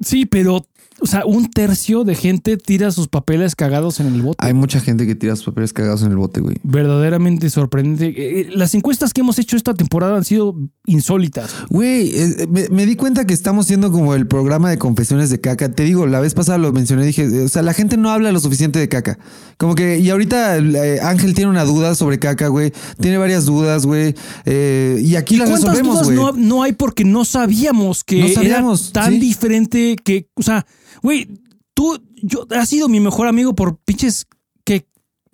Sí, pero, o sea, un tercio de gente tira sus papeles cagados en el bote. Hay mucha gente que tira sus papeles cagados en el bote, güey. Verdaderamente sorprendente. Eh, eh, Las encuestas que hemos hecho esta temporada han sido insólitas. Güey, eh, me, me di cuenta que estamos siendo como el programa de confesiones de caca. Te digo, la vez pasada lo mencioné, dije, o sea, la gente no habla lo suficiente de caca. Como que, y ahorita eh, Ángel tiene una duda sobre caca, güey. Tiene varias dudas, güey. Eh, y aquí las ¿Cuántas resolvemos, güey. no, no hay porque no sabíamos que No sabíamos, era tan sí. diferente que, o sea, güey, tú, yo, has sido mi mejor amigo por pinches que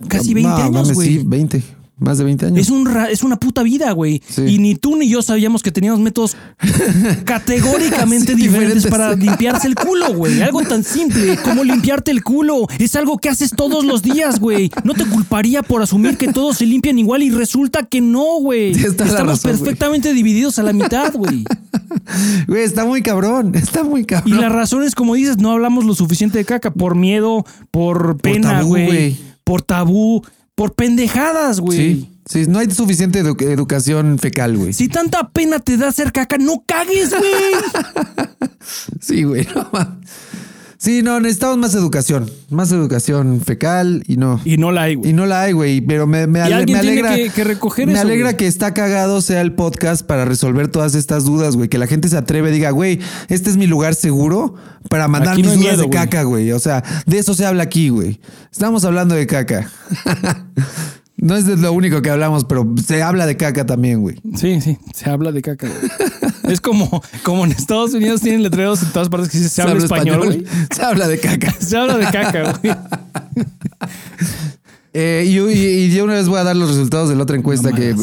casi 20 No, años, güey. Sí, 20. Más de 20 años. Es, un ra- es una puta vida, güey. Sí. Y ni tú ni yo sabíamos que teníamos métodos *laughs* categóricamente Sí, diferentes diferentes. para *laughs* limpiarse el culo, güey. Algo tan simple como limpiarte el culo. Es algo que haces todos los días, güey. No te culparía por asumir que todos se limpian igual y resulta que no, güey. Estamos razón, perfectamente divididos a la mitad, güey. *laughs* Güey, está muy cabrón. Está muy Y cabrón. la razón es, como dices, no hablamos lo suficiente de caca por miedo, por pena, tabú, güey. Por tabú, por pendejadas, güey. Sí, sí, no hay suficiente edu- educación fecal, güey. Si tanta pena te da hacer caca, no cagues, güey. *laughs* Sí, güey. no. Sí, no, necesitamos más educación. Más educación fecal y no. Y no la hay, güey. Y no la hay, güey, pero me, me, ale- me alegra. que- que recoger me eso, alegra güey. que está cagado sea el podcast para resolver todas estas dudas, güey. Que la gente se atreve y diga, güey, este es mi lugar seguro para mandar Aquí mis no dudas miedo, de güey. caca, güey. O sea, de eso se habla aquí, güey. Estamos hablando de caca. *laughs* no es de lo único que hablamos, pero se habla de caca también, güey. Sí, sí, se habla de caca. güey. *laughs* es como, como en Estados Unidos tienen letreros en todas partes que dice se, habla español, güey. *laughs* Se habla de caca. *laughs* Se habla de caca, güey. *laughs* Eh, y, y- y yo una vez voy a dar los resultados de la otra encuesta No que,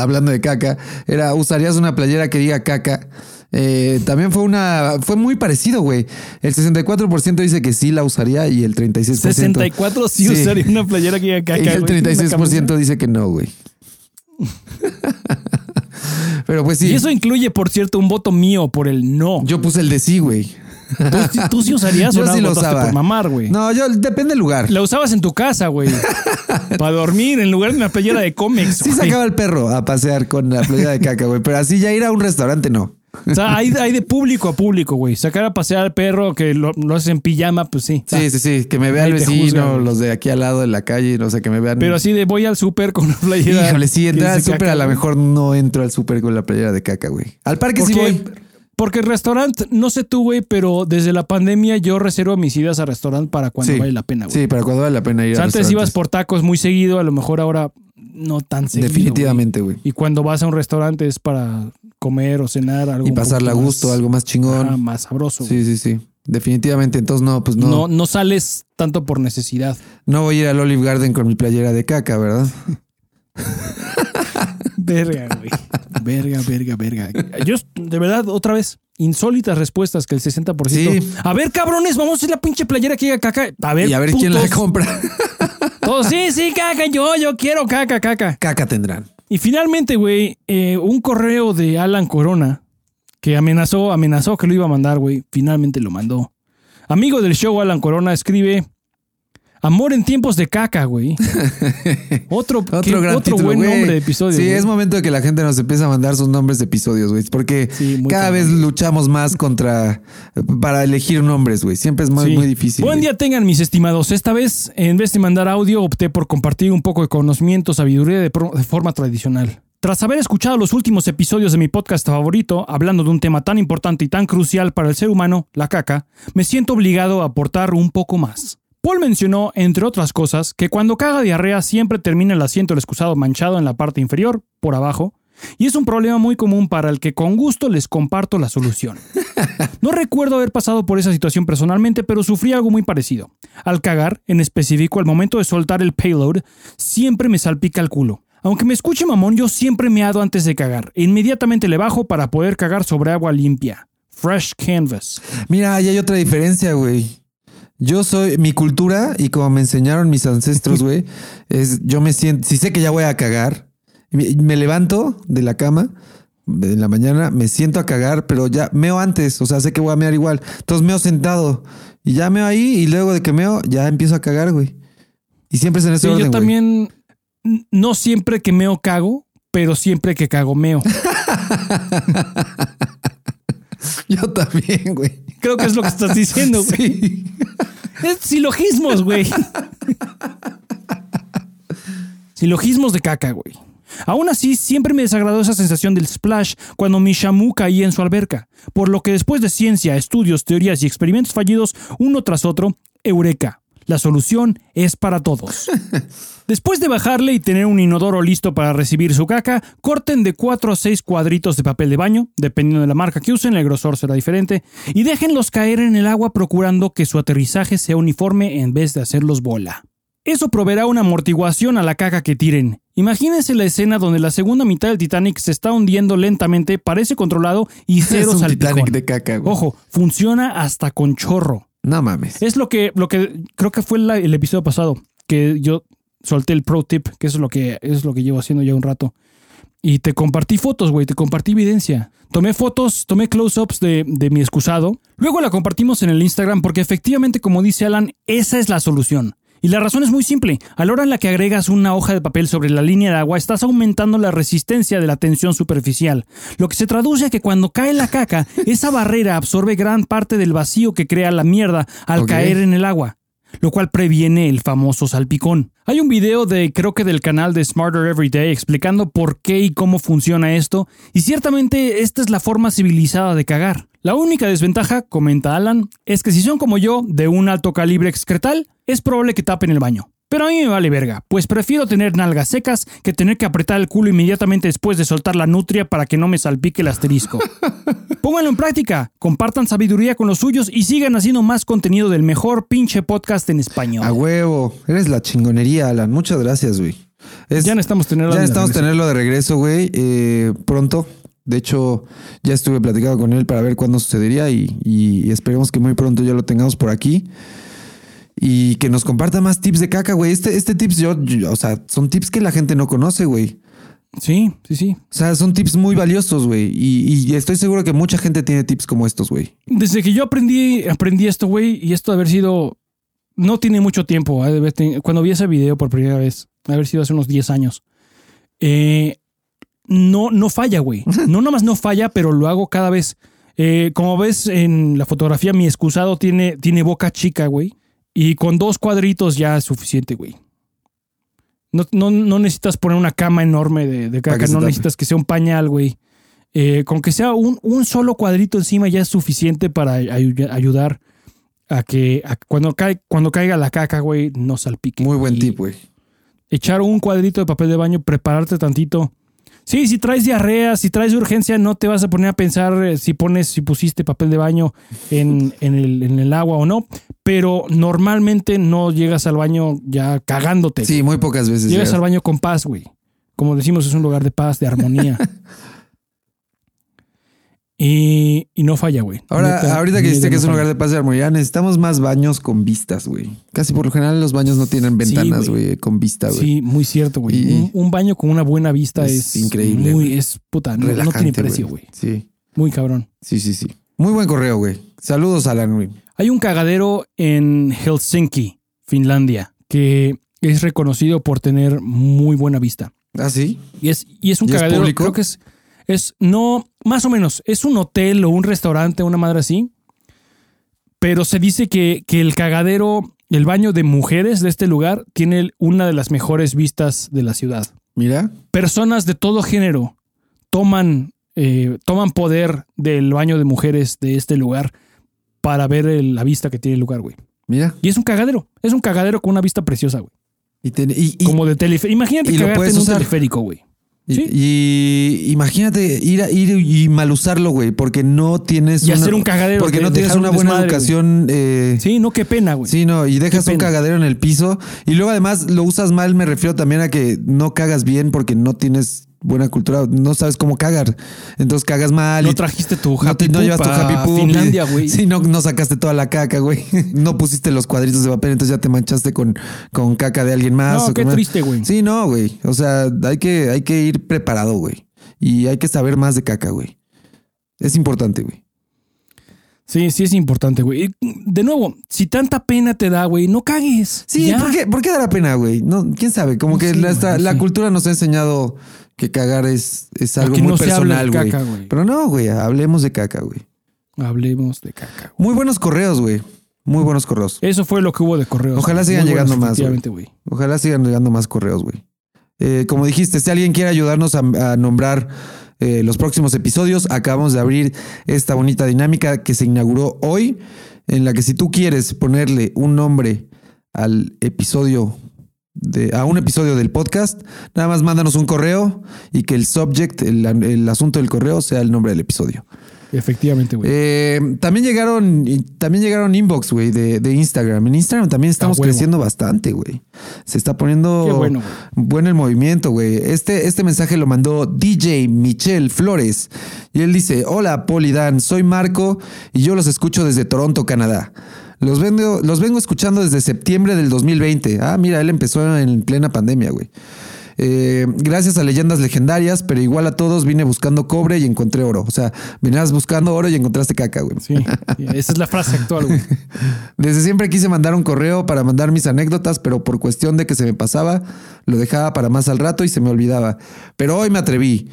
hablando de caca, era, ¿usarías una playera que diga caca? Eh, también fue una, fue muy parecido, güey. El 64% dice que sí la usaría y el 36%. 64 sí, usaría una playera que diga caca. y el güey. Una 36% camiseta. dice que no, güey. *laughs* Pero pues sí. Y eso incluye, por cierto, un voto mío por el no. Yo puse el de sí, güey. ¿Tú, sí- tú sí usarías *laughs* o no sí lo usaba. por mamar, güey. No, yo depende del lugar. La usabas en tu casa, güey. *laughs* Para dormir en lugar de una playera de cómics. Sí sacaba el perro a pasear con la playera de caca, güey. Pero así ya ir a un restaurante no. O sea, hay, hay de público a público, güey. Sacar a pasear al perro que lo, lo haces en pijama, pues sí. Sí, sí, sí. Que me vea Ahí el te vecino, juzgan, los de aquí al lado de la calle, no sé, que me vean. Pero así de voy al súper con una playera. Híjole, sí, entrar al súper a lo mejor no entro al súper con la playera de caca, güey. Al parque sí voy. porque el restaurante, no sé tú, güey, pero desde la pandemia yo reservo mis idas a restaurante para cuando Sí. vale la pena, güey. Sí, para cuando vale la pena ir O sea, a antes ibas por tacos muy seguido, a lo mejor ahora no tan seguido. Definitivamente, güey. Y cuando vas a un restaurante es para comer o cenar algo. Y un pasarla a gusto, más- algo más chingón. Ajá, más sabroso. sí, sí, sí. Definitivamente. Entonces, no, pues no. No. no. no, sales tanto por necesidad. voy a ir al Olive Garden con mi playera de caca, ¿verdad? *laughs* Verga, güey. Verga, verga, verga. Yo, de verdad, otra vez, insólitas respuestas que el 60%. Sí. A ver, cabrones, vamos a hacer la pinche playera que diga caca. A ver, Y a ver quién la compra. Todos, sí, sí, caca, yo, yo quiero caca, caca. Caca tendrán. Y finalmente, güey, eh, un correo de Alan Corona que amenazó, amenazó que lo iba a mandar, güey. Finalmente lo mandó. Amigo del show, Alan Corona, escribe Amor en tiempos de caca, güey. *laughs* Otro, Otro qué- gran otro título, buen güey. nombre de episodio. Sí, güey. es momento de que la gente nos empiece a mandar sus nombres de episodios, güey. Porque Sí, cada cabrón. vez luchamos más contra. para elegir nombres, güey. Siempre es muy, Sí. muy difícil. Buen güey. día tengan mis estimados. Esta vez, en vez de mandar audio, opté por compartir un poco de conocimiento, sabiduría de, pro- de forma tradicional. Tras haber escuchado los últimos episodios de mi podcast favorito, hablando de un tema tan importante y tan crucial para el ser humano, la caca, me siento obligado a aportar un poco más. Paul mencionó, entre otras cosas, que cuando caga diarrea siempre termina el asiento del excusado manchado en la parte inferior, por abajo, y es un problema muy común para el que con gusto les comparto la solución. *laughs* No recuerdo haber pasado por esa situación personalmente, pero sufrí algo muy parecido. Al cagar, en específico al momento de soltar el payload, siempre me salpica el culo. Aunque me escuche mamón, yo siempre me ado antes de cagar. E inmediatamente le bajo para poder cagar sobre agua limpia. Fresh canvas. Mira, ahí hay otra diferencia, güey. Yo soy mi cultura y como me enseñaron mis ancestros, güey, *laughs* es yo me siento, si sé que ya voy a cagar, me, levanto de la cama en la mañana, me siento a cagar, pero ya meo antes, o sea, sé que voy a mear igual. Entonces meo sentado y ya meo ahí y luego de que meo ya empiezo a cagar, güey. Y siempre es en ese Sí, orden, yo también, no siempre que meo cago, pero siempre que cago meo. *laughs* Yo también, güey. Creo que es lo que estás diciendo, *laughs* güey. Sí. Es silogismos, güey. Silogismos de caca, güey. Aún así, siempre me desagradó esa sensación del splash cuando mi shamu caía en su alberca, por lo que después de ciencia, estudios, teorías y experimentos fallidos uno tras otro, eureka. La solución es para todos. *laughs* Después de bajarle y tener un inodoro listo para recibir su caca, corten de 4 a 6 cuadritos de papel de baño, dependiendo de la marca que usen, el grosor será diferente, y déjenlos caer en el agua procurando que su aterrizaje sea uniforme en vez de hacerlos bola. Eso proveerá una amortiguación a la caca que tiren. Imagínense la escena donde la segunda mitad del Titanic se está hundiendo lentamente, parece controlado y cero es un salpicón. Titanic de caca, güey. Ojo, funciona hasta con chorro. No mames. Es lo que, lo que creo que fue la- el episodio pasado, que yo solté el pro tip, que eso es lo que, es lo que llevo haciendo ya un rato. Y te compartí fotos, güey, te compartí evidencia. Tomé fotos, tomé close-ups de, de mi excusado. Luego la compartimos en el Instagram porque efectivamente, como dice Alan, esa es la solución. Y la razón es muy simple. A la hora en la que agregas una hoja de papel sobre la línea de agua, estás aumentando la resistencia de la tensión superficial. Lo que se traduce a que cuando cae la caca, *laughs* esa barrera absorbe gran parte del vacío que crea la mierda al caer en el agua lo cual previene el famoso salpicón. Hay un video de creo que del canal de Smarter Everyday explicando por qué y cómo funciona esto, y ciertamente esta es la forma civilizada de cagar. La única desventaja, comenta Alan, es que si son como yo, de un alto calibre excretal, es probable que tapen el baño. Pero a mí me vale verga, pues prefiero tener nalgas secas que tener que apretar el culo inmediatamente después de soltar la nutria para que no me salpique el asterisco. *laughs* Pónganlo en práctica, compartan sabiduría con los suyos y sigan haciendo más contenido del mejor pinche podcast en español. A huevo. Eres la chingonería, Alan. Muchas gracias, güey. Es- Ya necesitamos tenerlo Ya de necesitamos regreso. tenerlo de regreso, güey. eh, pronto. De hecho, ya estuve platicando con él para ver cuándo sucedería y, y esperemos que muy pronto ya lo tengamos por aquí. Y que nos comparta más tips de caca, güey. Este, este tips, yo, yo- o sea, son tips que la gente no conoce, güey. Sí, sí, sí. O sea, son tips muy valiosos, güey. Y, y estoy seguro que mucha gente tiene tips como estos, güey. Desde que yo aprendí, aprendí esto, güey, y esto de haber sido. No tiene mucho tiempo. Cuando vi ese video por primera vez, haber sido hace unos 10 años. eh, no, no falla, güey. *laughs* No nomás no falla, pero lo hago cada vez. Eh, como ves en la fotografía, mi excusado tiene, tiene boca chica, güey. Y con dos cuadritos ya es suficiente, güey. No, no, no necesitas poner una cama enorme de, caca, no necesitas que sea un pañal, güey. Eh, con que sea un, un solo cuadrito encima ya es suficiente para ayu- ayudar a que a que cuando, cae, cuando caiga la caca, güey, no salpique. Muy buen Y tip, güey. Echar un cuadrito de papel de baño, prepararte tantito. Sí, si traes diarrea, si traes urgencia, no te vas a poner a pensar eh, si pones, si pusiste papel de baño en, *laughs* en el, en el agua o no. Pero normalmente no llegas al baño ya cagándote. Sí, muy pocas veces. Llegas llegas. al baño con paz, güey. Como decimos, es un lugar de paz, de armonía. *laughs* Y, y no falla, güey. Ahora, Neta, ahorita que dijiste que no es un lugar de paz y armonía, necesitamos más baños con vistas, güey. Casi por lo general los baños no tienen ventanas, güey. con vista, güey. Sí, muy cierto, güey. Un, un baño con una buena vista Es es, increíble, Muy, es puta, no, no tiene precio, güey. Sí, Muy cabrón. sí, sí, sí. Muy buen correo, güey. Saludos, Alan, güey. Hay un cagadero en Helsinki, Finlandia, que es reconocido por tener muy buena vista. ¿Ah, sí? Y es, y es un ¿Y es cagadero, público? creo que es, es, no, más o menos, es un hotel o un restaurante, una madre así. Pero se dice que, que el cagadero, el baño de mujeres de este lugar, tiene una de las mejores vistas de la ciudad. Mira. Personas de todo género toman, eh, toman poder del baño de mujeres de este lugar para ver el- la vista que tiene el lugar, güey. Mira. Y es un cagadero, es un cagadero con una vista preciosa, güey. Y, te- y- y- Como de teleférico. Imagínate y cagarte en un usar. teleférico, güey. Y- sí. y imagínate ir, a, ir y mal usarlo, güey, porque no tienes Y hacer un cagadero, Porque no tienes un una buena desmadre, educación. eh, Sí, no, qué pena, güey. Sí, no, y dejas un cagadero en el piso y luego además lo usas mal, me refiero también a que no cagas bien porque no tienes buena cultura, no sabes cómo cagar. Entonces cagas mal. No y trajiste tu no, happy te- no poop llevas tu happy poop. Finlandia, güey. Sí, no, no sacaste toda la caca, güey. *laughs* No pusiste los cuadritos de papel, entonces ya te manchaste con, con caca de alguien más. No, o qué triste, güey. Sí, no, güey. O sea, hay que, hay que ir preparado, güey. Y hay que saber más de caca, güey. Es importante, güey. Sí, sí es importante, güey. De nuevo, si tanta pena te da, güey, no cagues. Sí. ¿por qué, ¿por qué dará pena, güey? No, quién sabe, como No que la, esta- no la cultura nos ha enseñado que cagar es, es algo muy no personal, güey. Pero no, güey, hablemos de caca, güey. Hablemos de caca. güey. Muy buenos correos, güey. Muy buenos correos. Eso fue lo que hubo de correos. Ojalá güey. sigan Muy buenos, llegando más, güey. Ojalá sigan llegando más correos, güey. Eh, como dijiste, si alguien quiere ayudarnos a, a nombrar eh, los próximos episodios, acabamos de abrir esta bonita dinámica que se inauguró hoy, en la que si tú quieres ponerle un nombre al episodio de, a un episodio del podcast, nada más mándanos un correo y que el subject, el, el asunto del correo sea el nombre del episodio. Efectivamente, güey. Eh, también llegaron, también llegaron inbox, güey, de, de Instagram. En Instagram también estamos creciendo bastante, güey. Se está poniendo Qué bueno, bueno el movimiento, güey. Este, este mensaje lo mandó DJ Michelle Flores. Y él dice: Hola, Polidan, soy Marco y yo los escucho desde Toronto, Canadá. Los vengo, los vengo escuchando desde septiembre del 2020. Ah, mira, él empezó en plena pandemia, güey. Eh, gracias a leyendas legendarias, pero igual a todos vine buscando cobre y encontré oro. O sea, venías buscando oro y encontraste caca, güey. Sí, sí, esa es la frase actual, güey. *laughs* Desde siempre quise mandar un correo para mandar mis anécdotas, pero por cuestión de que se me pasaba, lo dejaba para más al rato y se me olvidaba. Pero hoy me atreví.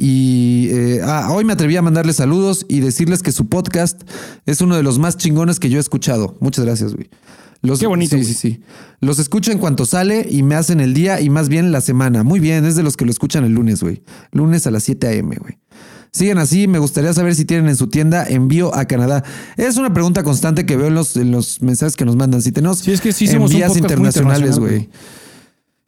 Y eh, ah, hoy me atreví a mandarles saludos y decirles que su podcast es uno de los más chingones que yo he escuchado. Muchas gracias, güey. Los, Qué bonito, Sí, güey. sí, sí. Los escucho en cuanto sale y me hacen el día y más bien la semana. Muy bien, es de los que lo escuchan el lunes, güey. Lunes a las 7 a.m., güey. Sigan así, me gustaría saber si tienen en su tienda envío a Canadá. Es una pregunta constante que veo en los, en los mensajes que nos mandan. Si tenemos Sí, es que sí somos envías internacionales, internacional, güey.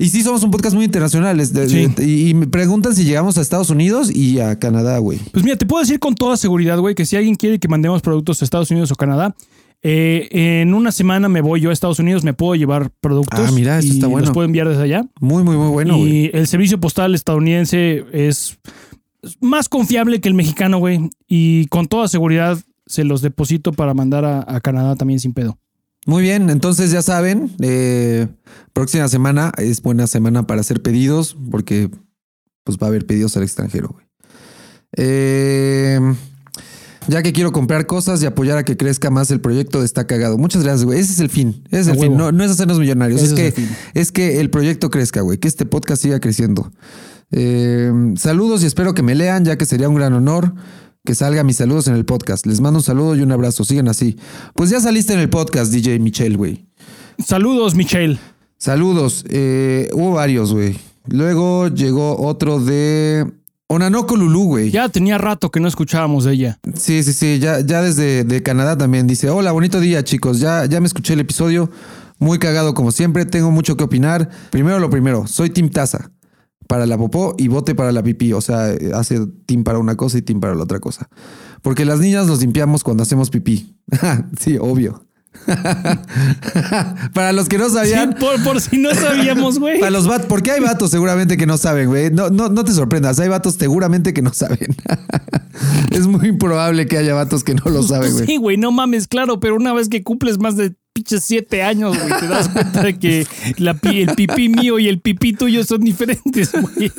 Y sí somos un podcast muy internacional. es de- Sí. de- y, y me preguntan si llegamos a Estados Unidos y a Canadá, güey. Pues mira, te puedo decir con toda seguridad, güey, que si alguien quiere que mandemos productos a Estados Unidos o Canadá, eh, en una semana me voy yo a Estados Unidos, me puedo llevar productos. Ah, mira, eso y está bueno. Los puedo enviar desde allá. Muy, muy, muy bueno, y el servicio postal estadounidense es más confiable que el mexicano, güey. Y con toda seguridad se los deposito para mandar a, a Canadá también sin pedo. Muy bien, entonces ya saben, eh, próxima semana es buena semana para hacer pedidos porque pues va a haber pedidos al extranjero. Eh, ya que quiero comprar cosas y apoyar a que crezca más el proyecto, está cagado. Muchas gracias, güey. Ese es el fin. Ese es el fin. No, no es hacernos millonarios. Es, es el que, fin. es que el proyecto crezca, güey. Que este podcast siga creciendo. Eh, saludos y espero que me lean, ya que sería un gran honor que salga mis saludos en el podcast. Les mando un saludo y un abrazo. Sigan así. Pues ya saliste en el podcast, DJ Michelle, güey. Saludos, Michelle. Saludos. Eh, hubo varios, güey. Luego llegó otro de Onanoko Lulu, güey. Ya tenía rato que no escuchábamos de ella. Sí, sí, sí. Ya, ya desde de Canadá también dice: Hola, bonito día, chicos. Ya, ya me escuché el episodio. Muy cagado, como siempre. Tengo mucho que opinar. Primero lo primero, soy Team Taza para la popó y bote para la pipí. O sea, hace team para una cosa y team para la otra cosa. Porque las niñas nos limpiamos cuando hacemos pipí. *laughs* sí, obvio. *laughs* para los que no Sí, sabían. por, por si no sabíamos, güey. Para los vatos, porque hay vatos seguramente que no saben, güey. No, no, no te sorprendas, hay vatos seguramente que no saben. *laughs* es muy improbable que haya vatos que no lo saben, güey. Sí, güey, no mames, claro, pero una vez que cumples más de pinches siete años, güey, te das cuenta de que la el pipí mío y el pipí tuyo son diferentes, güey.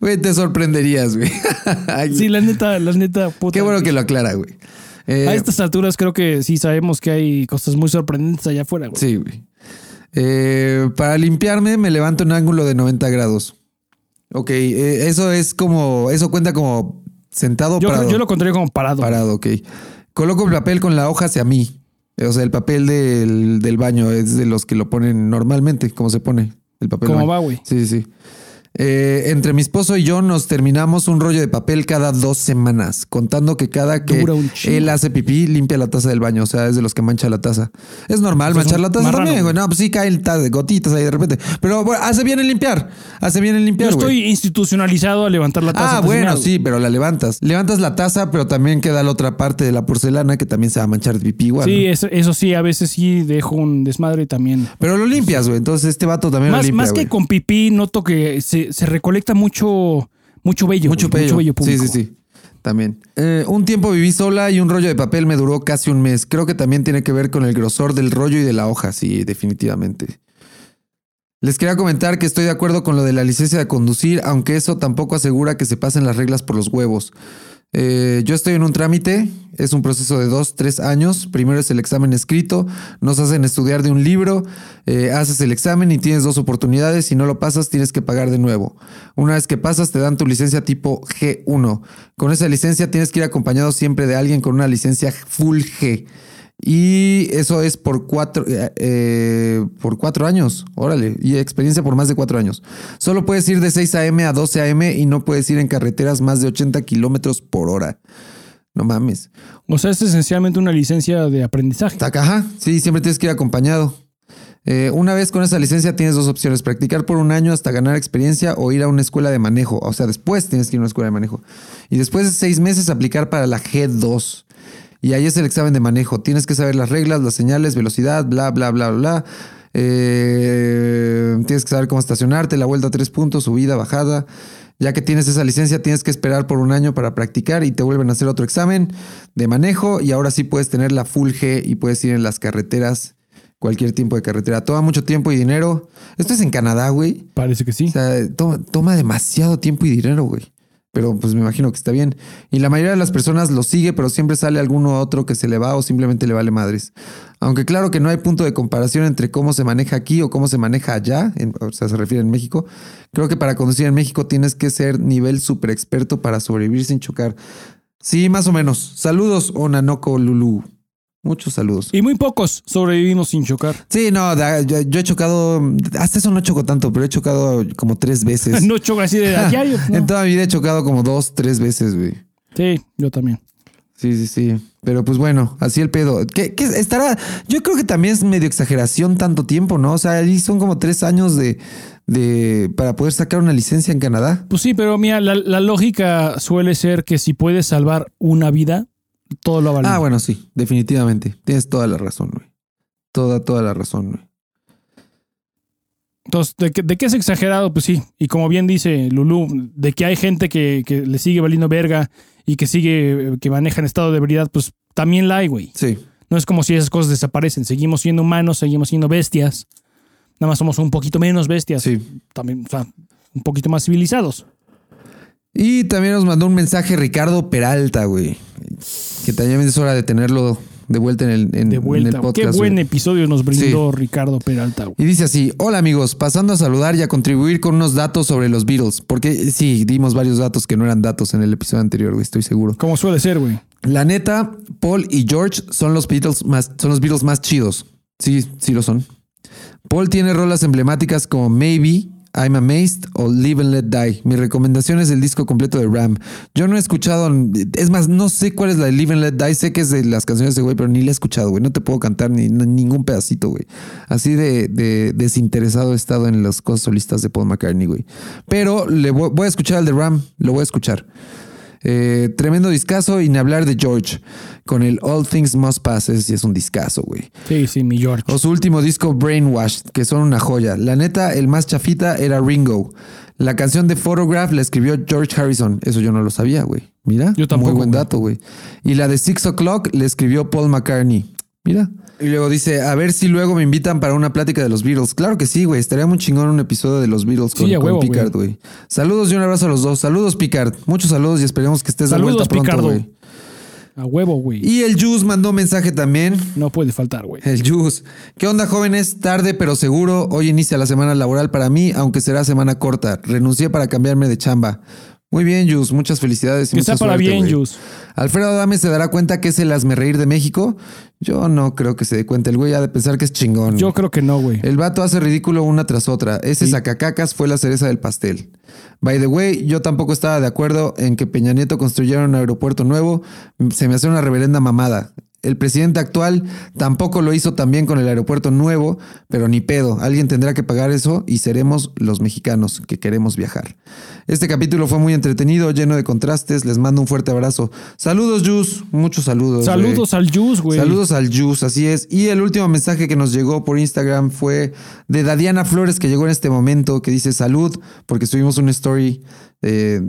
Güey, te sorprenderías, güey. *laughs* Sí, la neta, la neta, puta. Qué bueno que lo aclara, güey. Eh, A estas alturas creo que sí sabemos que hay cosas muy sorprendentes allá afuera, güey. Sí, güey. Eh, para limpiarme me levanto en un ángulo de 90 grados. Ok, eh, eso es como, eso cuenta como sentado Yo, parado. yo lo contaría como parado. Parado, ok. Coloco el papel con la hoja hacia mí. O sea, el papel del, del baño es de los que lo ponen normalmente, como se pone el papel. ¿Cómo del va, güey? Sí, sí. Eh, entre mi esposo y yo nos terminamos un rollo de papel cada dos semanas, contando que cada que él hace pipí limpia la taza del baño, o sea, es de los que mancha la taza. Es normal O sea, es manchar la taza marrano, también, güey. No, pues sí caen gotitas ahí de repente. Pero bueno, hace bien en limpiar, hace bien en Yo limpiar, güey. estoy institucionalizado a levantar la taza. Ah, bueno, sí, pero la levantas. Levantas la taza, pero también queda la otra parte de la porcelana que también se va a manchar de pipí igual. Sí, ¿no? eso, eso sí, a veces sí dejo un desmadre también. Pero lo limpias, güey. Entonces este vato también lo Más, limpia, más que güey. con pipí, noto que se, se recolecta mucho, mucho vello. Mucho. Mucho vello sí, público. sí, sí. También. Eh, un tiempo viví sola y un rollo de papel me duró casi un mes. Creo que también tiene que ver con el grosor del rollo y de la hoja, sí, definitivamente. Les quería comentar que estoy de acuerdo con lo de la licencia de conducir, aunque eso tampoco asegura que se pasen las reglas por los huevos. Eh, yo estoy en un trámite, es un proceso de dos, tres años. Primero es el examen escrito, nos hacen estudiar de un libro, eh, haces el examen y tienes dos oportunidades. Si no lo pasas, tienes que pagar de nuevo. Una vez que pasas, te dan tu licencia tipo G1. Con esa licencia tienes que ir acompañado siempre de alguien con una licencia full G. Y eso es por cuatro, eh, eh, por cuatro años, órale, y experiencia por más de cuatro años. Solo puedes ir de 6 a.m. a 12 a.m. y no puedes ir en carreteras más de 80 kilómetros por hora. No mames. O sea, es esencialmente una licencia de aprendizaje. Taca, Ajá, sí, siempre tienes que ir acompañado. Eh, una vez con esa licencia tienes dos opciones, practicar por un año hasta ganar experiencia o ir a una escuela de manejo. O sea, después tienes que ir a una escuela de manejo. Y después de seis meses aplicar para la G2. Y ahí es el examen de manejo. Tienes que saber las reglas, las señales, velocidad, bla, bla, bla, bla. Eh, tienes que saber cómo estacionarte, la vuelta a tres puntos, subida, bajada. Ya que tienes esa licencia, tienes que esperar por un año para practicar y te vuelven a hacer otro examen de manejo y ahora sí puedes tener la full G y puedes ir en las carreteras, cualquier tipo de carretera. Toma mucho tiempo y dinero. Esto es en Canadá, güey. Parece que sí. O sea, toma, toma demasiado tiempo y dinero, güey. Pero pues me imagino que está bien. Y la mayoría de las personas lo sigue, pero siempre sale alguno otro que se le va o simplemente le vale madres. Aunque claro que no hay punto de comparación entre cómo se maneja aquí o cómo se maneja allá, o sea, se refiere en México. Creo que para conducir en México tienes que ser nivel super experto para sobrevivir sin chocar. Sí, más o menos. Saludos, Onanoko Lulu. Muchos saludos. Y muy pocos sobrevivimos sin chocar. Sí, no, yo, yo he chocado, hasta eso no choco tanto, pero he chocado como tres veces. *laughs* No choco así de a *laughs* diario. no. En toda mi vida he chocado como dos, tres veces, güey. Sí, yo también. Sí, sí, sí. Pero pues bueno, así el pedo. ¿Qué, qué estará? Yo creo que también es medio exageración tanto tiempo, ¿no? O sea, ahí son como tres años de, de para poder sacar una licencia en Canadá. Pues sí, pero mira, la, la lógica suele ser que si puedes salvar una vida, todo lo vale. Ah, bueno, sí, definitivamente. Tienes toda la razón, güey. Toda, toda la razón, güey. Entonces, ¿de qué, de qué es exagerado? Pues sí. Y como bien dice Lulú, de que hay gente que, que le sigue valiendo verga y que sigue, que maneja en estado de ebriedad, pues también la hay, güey. Sí. No es como si esas cosas desaparecen. Seguimos siendo humanos, seguimos siendo bestias. Nada más somos un poquito menos bestias. Sí. También, o sea, un poquito más civilizados. Y también nos mandó un mensaje Ricardo Peralta, güey. Que también es hora de tenerlo de vuelta en el, en, De en vuelta. el podcast. Qué buen güey. episodio nos brindó Ricardo Peralta, güey. Y dice así, hola amigos, pasando a saludar y a contribuir con unos datos sobre los Beatles, porque sí, dimos varios datos que no eran datos en el episodio anterior, güey, estoy seguro. Como suele ser, güey. La neta, Paul y George son los Beatles más, son los Beatles más chidos. Sí, sí lo son. Paul tiene rolas emblemáticas como Maybe, I'm Amazed o Live and Let Die. Mi recomendación es el disco completo de Ram. Yo no he escuchado, es más, no sé cuál es la de Live and Let Die. Sé que es de las canciones de güey, pero ni la he escuchado, güey. No te puedo cantar ni ni ningún pedacito, güey. Así de, de desinteresado he estado en las cosas solistas de Paul McCartney, güey. Pero le voy, voy a escuchar el de Ram, lo voy a escuchar. Eh, tremendo discazo y ni hablar de George con el All Things Must Pass. Ese sí es un discazo, güey. Sí, sí, mi George. O su último disco, Brainwashed, que son una joya. La neta, el más chafita era Ringo. La canción de Photograph la escribió George Harrison. Eso yo no lo sabía, güey. Mira, Yo tampoco, muy buen dato, güey. Y la de Six O'Clock le escribió Paul McCartney. Mira. Y luego dice, a ver si luego me invitan para una plática de los Beatles. Claro que sí, güey. Estaría muy chingón un episodio de los Beatles con, Sí, a con huevo, Picard, güey. Saludos y un abrazo a los dos. Saludos, Picard. Muchos saludos y esperemos que estés de Saludos, vuelta pronto, güey. A huevo, güey. Y el Juice mandó mensaje también. No puede faltar, güey. El Juice. ¿Qué onda, jóvenes? Tarde, pero seguro. Hoy inicia la semana laboral para mí, aunque será semana corta. Renuncié para cambiarme de chamba. Muy bien, Juice. Muchas felicidades. y Que sea para suerte, bien. Jus. Alfredo Adame se dará cuenta que es el reír de México. Yo no creo que se dé cuenta. El güey ha de pensar que es chingón. Yo creo que no, güey. El vato hace ridículo una tras otra. Ese sacacacas fue la cereza del pastel. By the way, yo tampoco estaba de acuerdo en que Peña Nieto construyera un aeropuerto nuevo. Se me hace una reverenda mamada. El presidente actual tampoco lo hizo también con el aeropuerto nuevo, pero ni pedo. Alguien tendrá que pagar eso y seremos los mexicanos que queremos viajar. Este capítulo fue muy entretenido, lleno de contrastes. Les mando un fuerte abrazo. Saludos, Jus. Muchos saludos. Saludos al Jus, güey. Saludos al Jus, así es. Y el último mensaje que nos llegó por Instagram fue de Dadiana Flores, que llegó en este momento, que dice salud, porque subimos una story eh,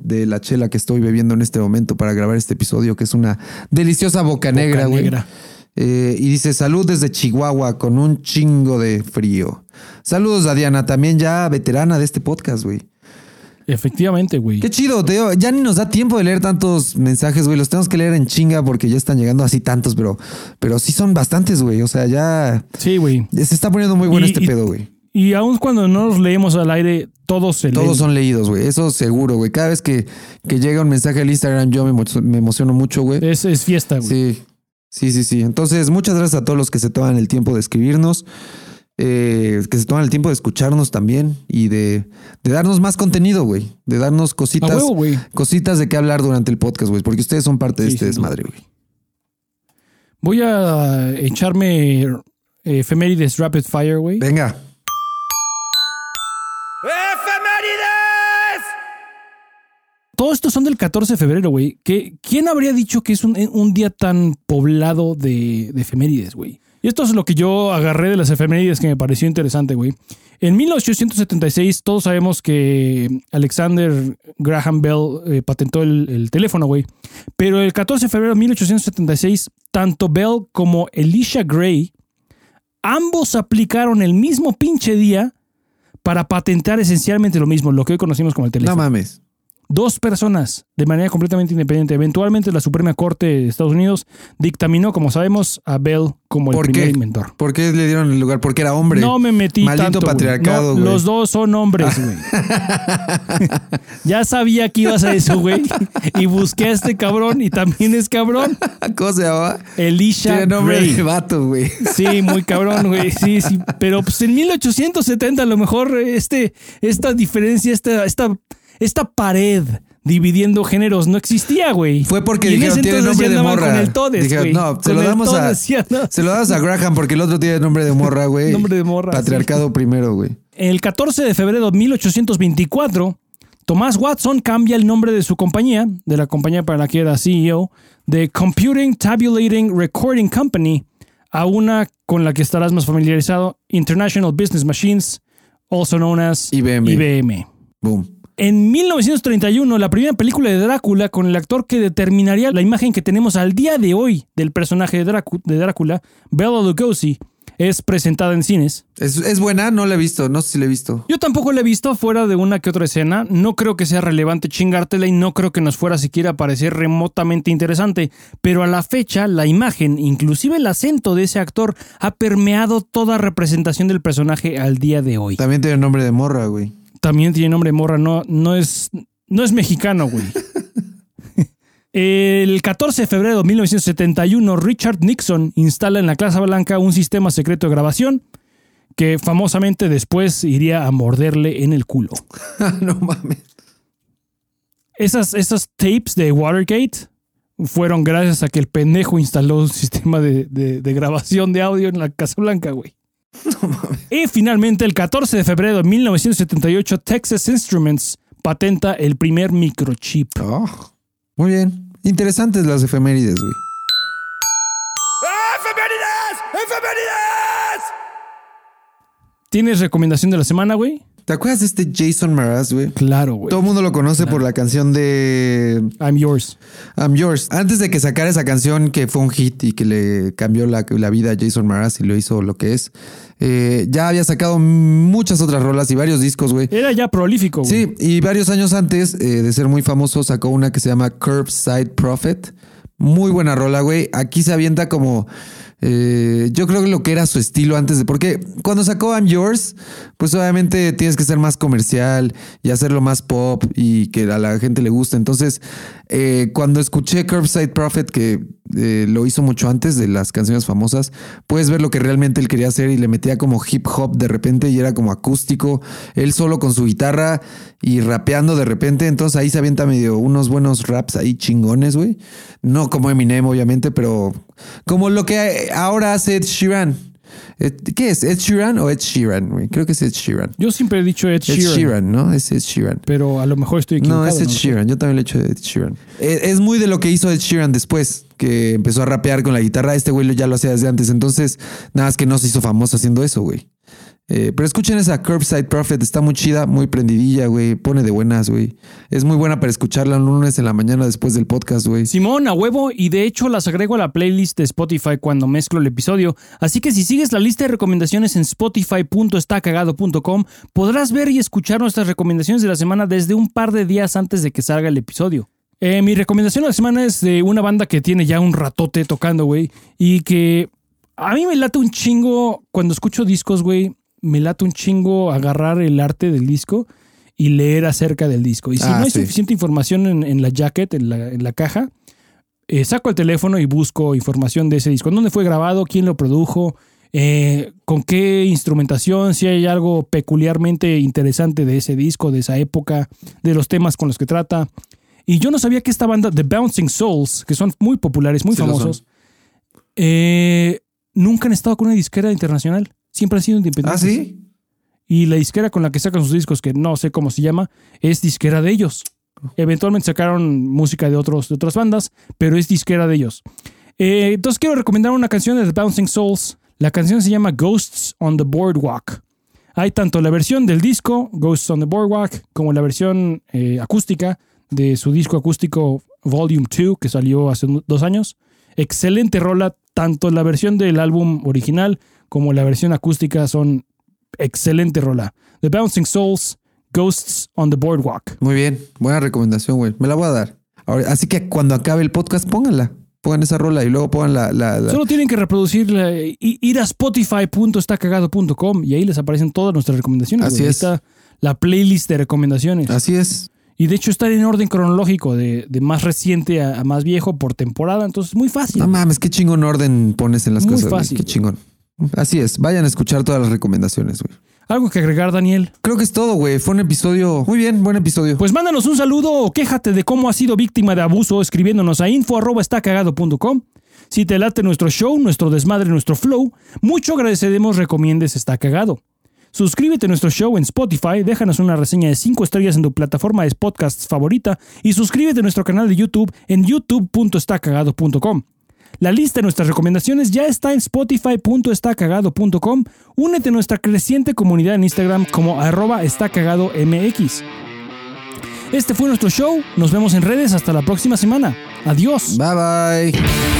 de la chela que estoy bebiendo en este momento para grabar este episodio, que es una deliciosa boca, negra, güey. Eh, y dice salud desde Chihuahua con un chingo de frío. Saludos, Dadiana, también ya veterana de este podcast, güey. Efectivamente, güey. Qué chido, te digo, ya ni nos da tiempo de leer tantos mensajes, güey. Los tenemos que leer en chinga porque ya están llegando así tantos, pero, pero sí son bastantes, güey. O sea, ya, Sí, güey. se está poniendo muy bueno Y- este y- pedo, güey. Y aun cuando no los leemos al aire, todos se leen. Todos son leídos, güey. Eso seguro, güey. Cada vez que, que llega un mensaje al Instagram, yo me, me emociono mucho, güey. Es, es fiesta, güey. Sí, sí, sí, sí. Entonces, muchas gracias a todos los que se toman el tiempo de escribirnos, eh, que se toman el tiempo de escucharnos también y de, de darnos más contenido, güey. De darnos cositas, huevo, güey. cositas de qué hablar durante el podcast, güey. Porque ustedes son parte de este desmadre, güey. Voy a echarme eh, efemérides rapid fire, güey. Venga. Todos estos son del 14 de febrero, güey. ¿Qué- ¿Quién habría dicho que es un, un día tan poblado de, de efemérides, güey? Y esto es lo que yo agarré de las efemérides que me pareció interesante, güey. En 1876, todos sabemos que Alexander Graham Bell eh, patentó el, el teléfono, güey. Pero el 14 de febrero de 1876, tanto Bell como Elisha Gray, ambos aplicaron el mismo pinche día para patentar esencialmente lo mismo, lo que hoy conocimos como el teléfono No mames. Dos personas de manera completamente independiente. Eventualmente la Suprema Corte de Estados Unidos dictaminó, como sabemos, a Bell como el ¿Por primer qué? inventor. ¿Por qué le dieron el lugar? Porque era hombre. No me metí Maldito tanto, patriarcado, No, güey. Los dos son hombres, güey. *laughs* ya sabía que ibas a eso, güey. Y busqué a este cabrón y también es cabrón. ¿Cómo se llamaba? Elisha Tiene nombre Gray. de vato, güey. Sí, muy cabrón, güey. Sí, sí. Pero pues en 1870 a lo mejor este, esta diferencia, esta, esta, esta pared dividiendo géneros no existía, güey. Fue porque Y dijeron tiene nombre de morra. Con el Todes, Dijeron, no, se lo damos a se lo damos a Graham porque el otro tiene nombre de morra, güey. Nombre de morra, Patriarcado primero, güey. El 14 de febrero de 1824, Thomas Watson cambia el nombre de su compañía, de la compañía para la que era CEO, de Computing Tabulating Recording Company, a una con la que estarás más familiarizado, International Business Machines, also known as IBM. IBM. Boom. En 1931, la primera película de Drácula con el actor que determinaría la imagen que tenemos al día de hoy del personaje de, Drácu- de Drácula, Bela Lugosi, es presentada en cines. ¿Es, es buena? No la he visto. No sé si la he visto. Yo tampoco la he visto fuera de una que otra escena. No creo que sea relevante chingártela y no creo que nos fuera siquiera a parecer remotamente interesante. Pero a la fecha, la imagen, inclusive el acento de ese actor, ha permeado toda representación del personaje al día de hoy. También tiene nombre de morra, güey. También tiene nombre morra, no, no, es, no es mexicano, güey. *laughs* El 14 de febrero de 1971, Richard Nixon instala en la Casa Blanca un sistema secreto de grabación que famosamente después iría a morderle en el culo. *laughs* no mames. Esas, esas tapes de Watergate fueron gracias a que el pendejo instaló un sistema de, de- de grabación de audio en la Casa Blanca, güey. *laughs* Y finalmente, el 14 de febrero de 1978, Texas Instruments patenta el primer microchip. Oh, muy bien. Interesantes las efemérides, güey. ¡Efemérides! ¡Efemérides! ¿Tienes recomendación de la semana, güey? ¿Te acuerdas de este Jason Mraz, güey? Claro, güey. Todo el mundo lo conoce por la canción de I'm yours. I'm Yours. Antes de que sacara esa canción que fue un hit y que le cambió la, la vida a Jason Mraz y lo hizo lo que es, eh, ya había sacado muchas otras rolas y varios discos, güey. Era ya prolífico, güey. Sí, y varios años antes eh, de ser muy famoso sacó una que se llama Curbside Prophet. Muy buena rola, güey. Aquí se avienta como... eh, yo creo que lo que era su estilo antes de... Porque cuando sacó I'm Yours, pues obviamente tienes que ser más comercial y hacerlo más pop y que a la gente le guste. Entonces, eh, cuando escuché Curbside Prophet, que eh, lo hizo mucho antes de las canciones famosas, puedes ver lo que realmente él quería hacer y le metía como hip hop de repente y era como acústico, él solo con su guitarra y rapeando de repente. Entonces ahí se avienta medio unos buenos raps ahí chingones, güey. No como Eminem, obviamente, pero como lo que ahora hace Ed Sheeran. ¿Qué es? ¿Ed Sheeran o Ed Sheeran? Creo que es Ed Sheeran. Yo siempre he dicho Ed Ed Sheeran, Sheeran, ¿no? Es Ed Sheeran. pero a lo mejor estoy equivocado. No, es Ed lo. Sheeran. Yo también le he hecho Ed Sheeran. Eh, Es muy de lo que hizo Ed Sheeran después, que empezó a rapear con la guitarra. Este güey lo- ya lo hacía desde antes. Entonces, nada más que no se hizo famoso haciendo eso, güey. Eh, pero escuchen esa Curbside Prophet, está muy chida, muy prendidilla, güey. Pone de buenas, güey. Es muy buena para escucharla un lunes en la mañana después del podcast, güey. Simón, a huevo, y de hecho las agrego a la playlist de Spotify cuando mezclo el episodio. Así que si sigues la lista de recomendaciones en spotify.estacagado.com, podrás ver y escuchar nuestras recomendaciones de la semana desde un par de días antes de que salga el episodio. Eh, mi recomendación de la semana es de una banda que tiene ya un ratote tocando, güey, y que a mí me late un chingo cuando escucho discos, güey, me late un chingo agarrar el arte del disco y leer acerca del disco. Y si Ah, no hay sí. suficiente información en, en la jacket, en la, en la caja, eh, saco el teléfono y busco información de ese disco. ¿Dónde fue grabado? ¿Quién lo produjo? Eh, ¿Con qué instrumentación? Si hay algo peculiarmente interesante de ese disco, de esa época, de los temas con los que trata. Y yo no sabía que esta banda, The Bouncing Souls, que son muy populares, muy Sí famosos, eh, nunca han estado con una disquera internacional. Siempre han sido ¿Ah, independientes. sí? Y la disquera con la que sacan sus discos, que no sé cómo se llama, es disquera de ellos. Eventualmente sacaron música de, otros, de otras bandas, pero es disquera de ellos. Eh, entonces quiero recomendar una canción de The Bouncing Souls. La canción se llama Ghosts on the Boardwalk. Hay tanto la versión del disco, Ghosts on the Boardwalk, como la versión eh, acústica de su disco acústico Volume 2, que salió hace dos años. Excelente rola, tanto la versión del álbum original como la versión acústica son excelente rola. The Bouncing Souls, Ghosts on the Boardwalk. Muy bien. Buena recomendación, güey. Me la voy a dar. Ahora, así que cuando acabe el podcast, pónganla. Pongan esa rola y luego pongan la... la- la- Solo tienen que reproducir, la- i- ir a spotify.estacagado.com y ahí les aparecen todas nuestras recomendaciones. Así güey. Ahí es. está la playlist de recomendaciones. Así es. Y de hecho está en orden cronológico, de, de más reciente a, a más viejo por temporada. Entonces, muy fácil. No mames, qué chingón orden pones en las Muy cosas. güey. fácil. Qué chingón. Así es. Vayan a escuchar todas las recomendaciones, güey. ¿Algo que agregar, Daniel? Creo que es todo, güey. Fue un episodio... Muy bien, buen episodio. Pues mándanos un saludo o quéjate de cómo has sido víctima de abuso escribiéndonos a info.estacagado.com. Si te late nuestro show, nuestro desmadre, nuestro flow, mucho agradeceremos recomiendes Está Cagado. Suscríbete a nuestro show en Spotify, déjanos una reseña de 5 estrellas en tu plataforma de podcasts favorita y suscríbete a nuestro canal de YouTube en youtube.estacagado.com. La lista de nuestras recomendaciones ya está en spotify.estacagado.com. Únete a nuestra creciente comunidad en Instagram como arroba estacaгаdomx. Este fue nuestro show. Nos vemos en redes hasta la próxima semana. Adiós. Bye, bye.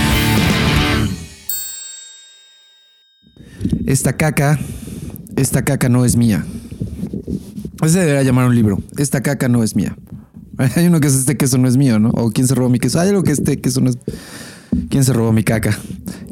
Esta caca, esta caca no es mía. Ese debería llamar un libro. Esta caca no es mía. *laughs* Hay uno que es este queso no es mío, ¿no? O quién se robó mi queso. Hay algo que este queso no es. ¿Quién se robó mi caca?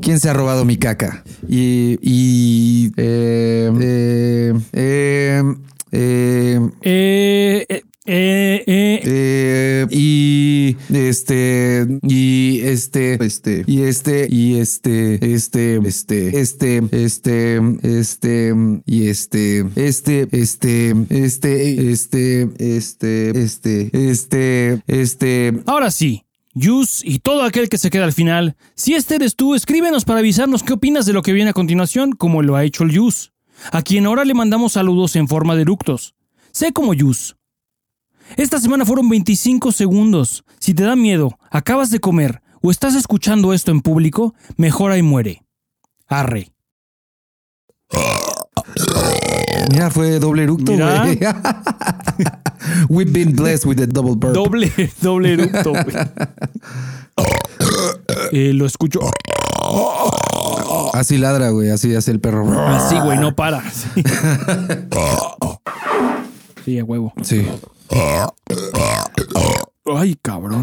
¿Quién se ha robado mi caca? Y. y eh, eh, eh, eh, Eh, eh, eh, eh, eh, y Y este, y este, este, y este, y este, este, este, este, este, este, y este, este, este, este, este, este, este, este, este. Ahora sí, Yus y todo aquel que se queda al final, si este eres tú, escríbenos para avisarnos qué opinas de lo que viene a continuación, como lo ha hecho el Yus, a quien ahora le mandamos saludos en forma de eructos. Sé como Yus. Esta semana fueron 25 segundos. Si te da miedo, acabas de comer o estás escuchando esto en público, mejor ahí muere. Arre. Mira, fue doble eructo, güey. *laughs* We've been blessed with a double burp. Doble, doble eructo, güey. Eh, lo escucho Así ladra, güey. Así hace el perro. así, güey, no para. Sí. *laughs* Sí, a huevo. Sí. Ay, cabrón.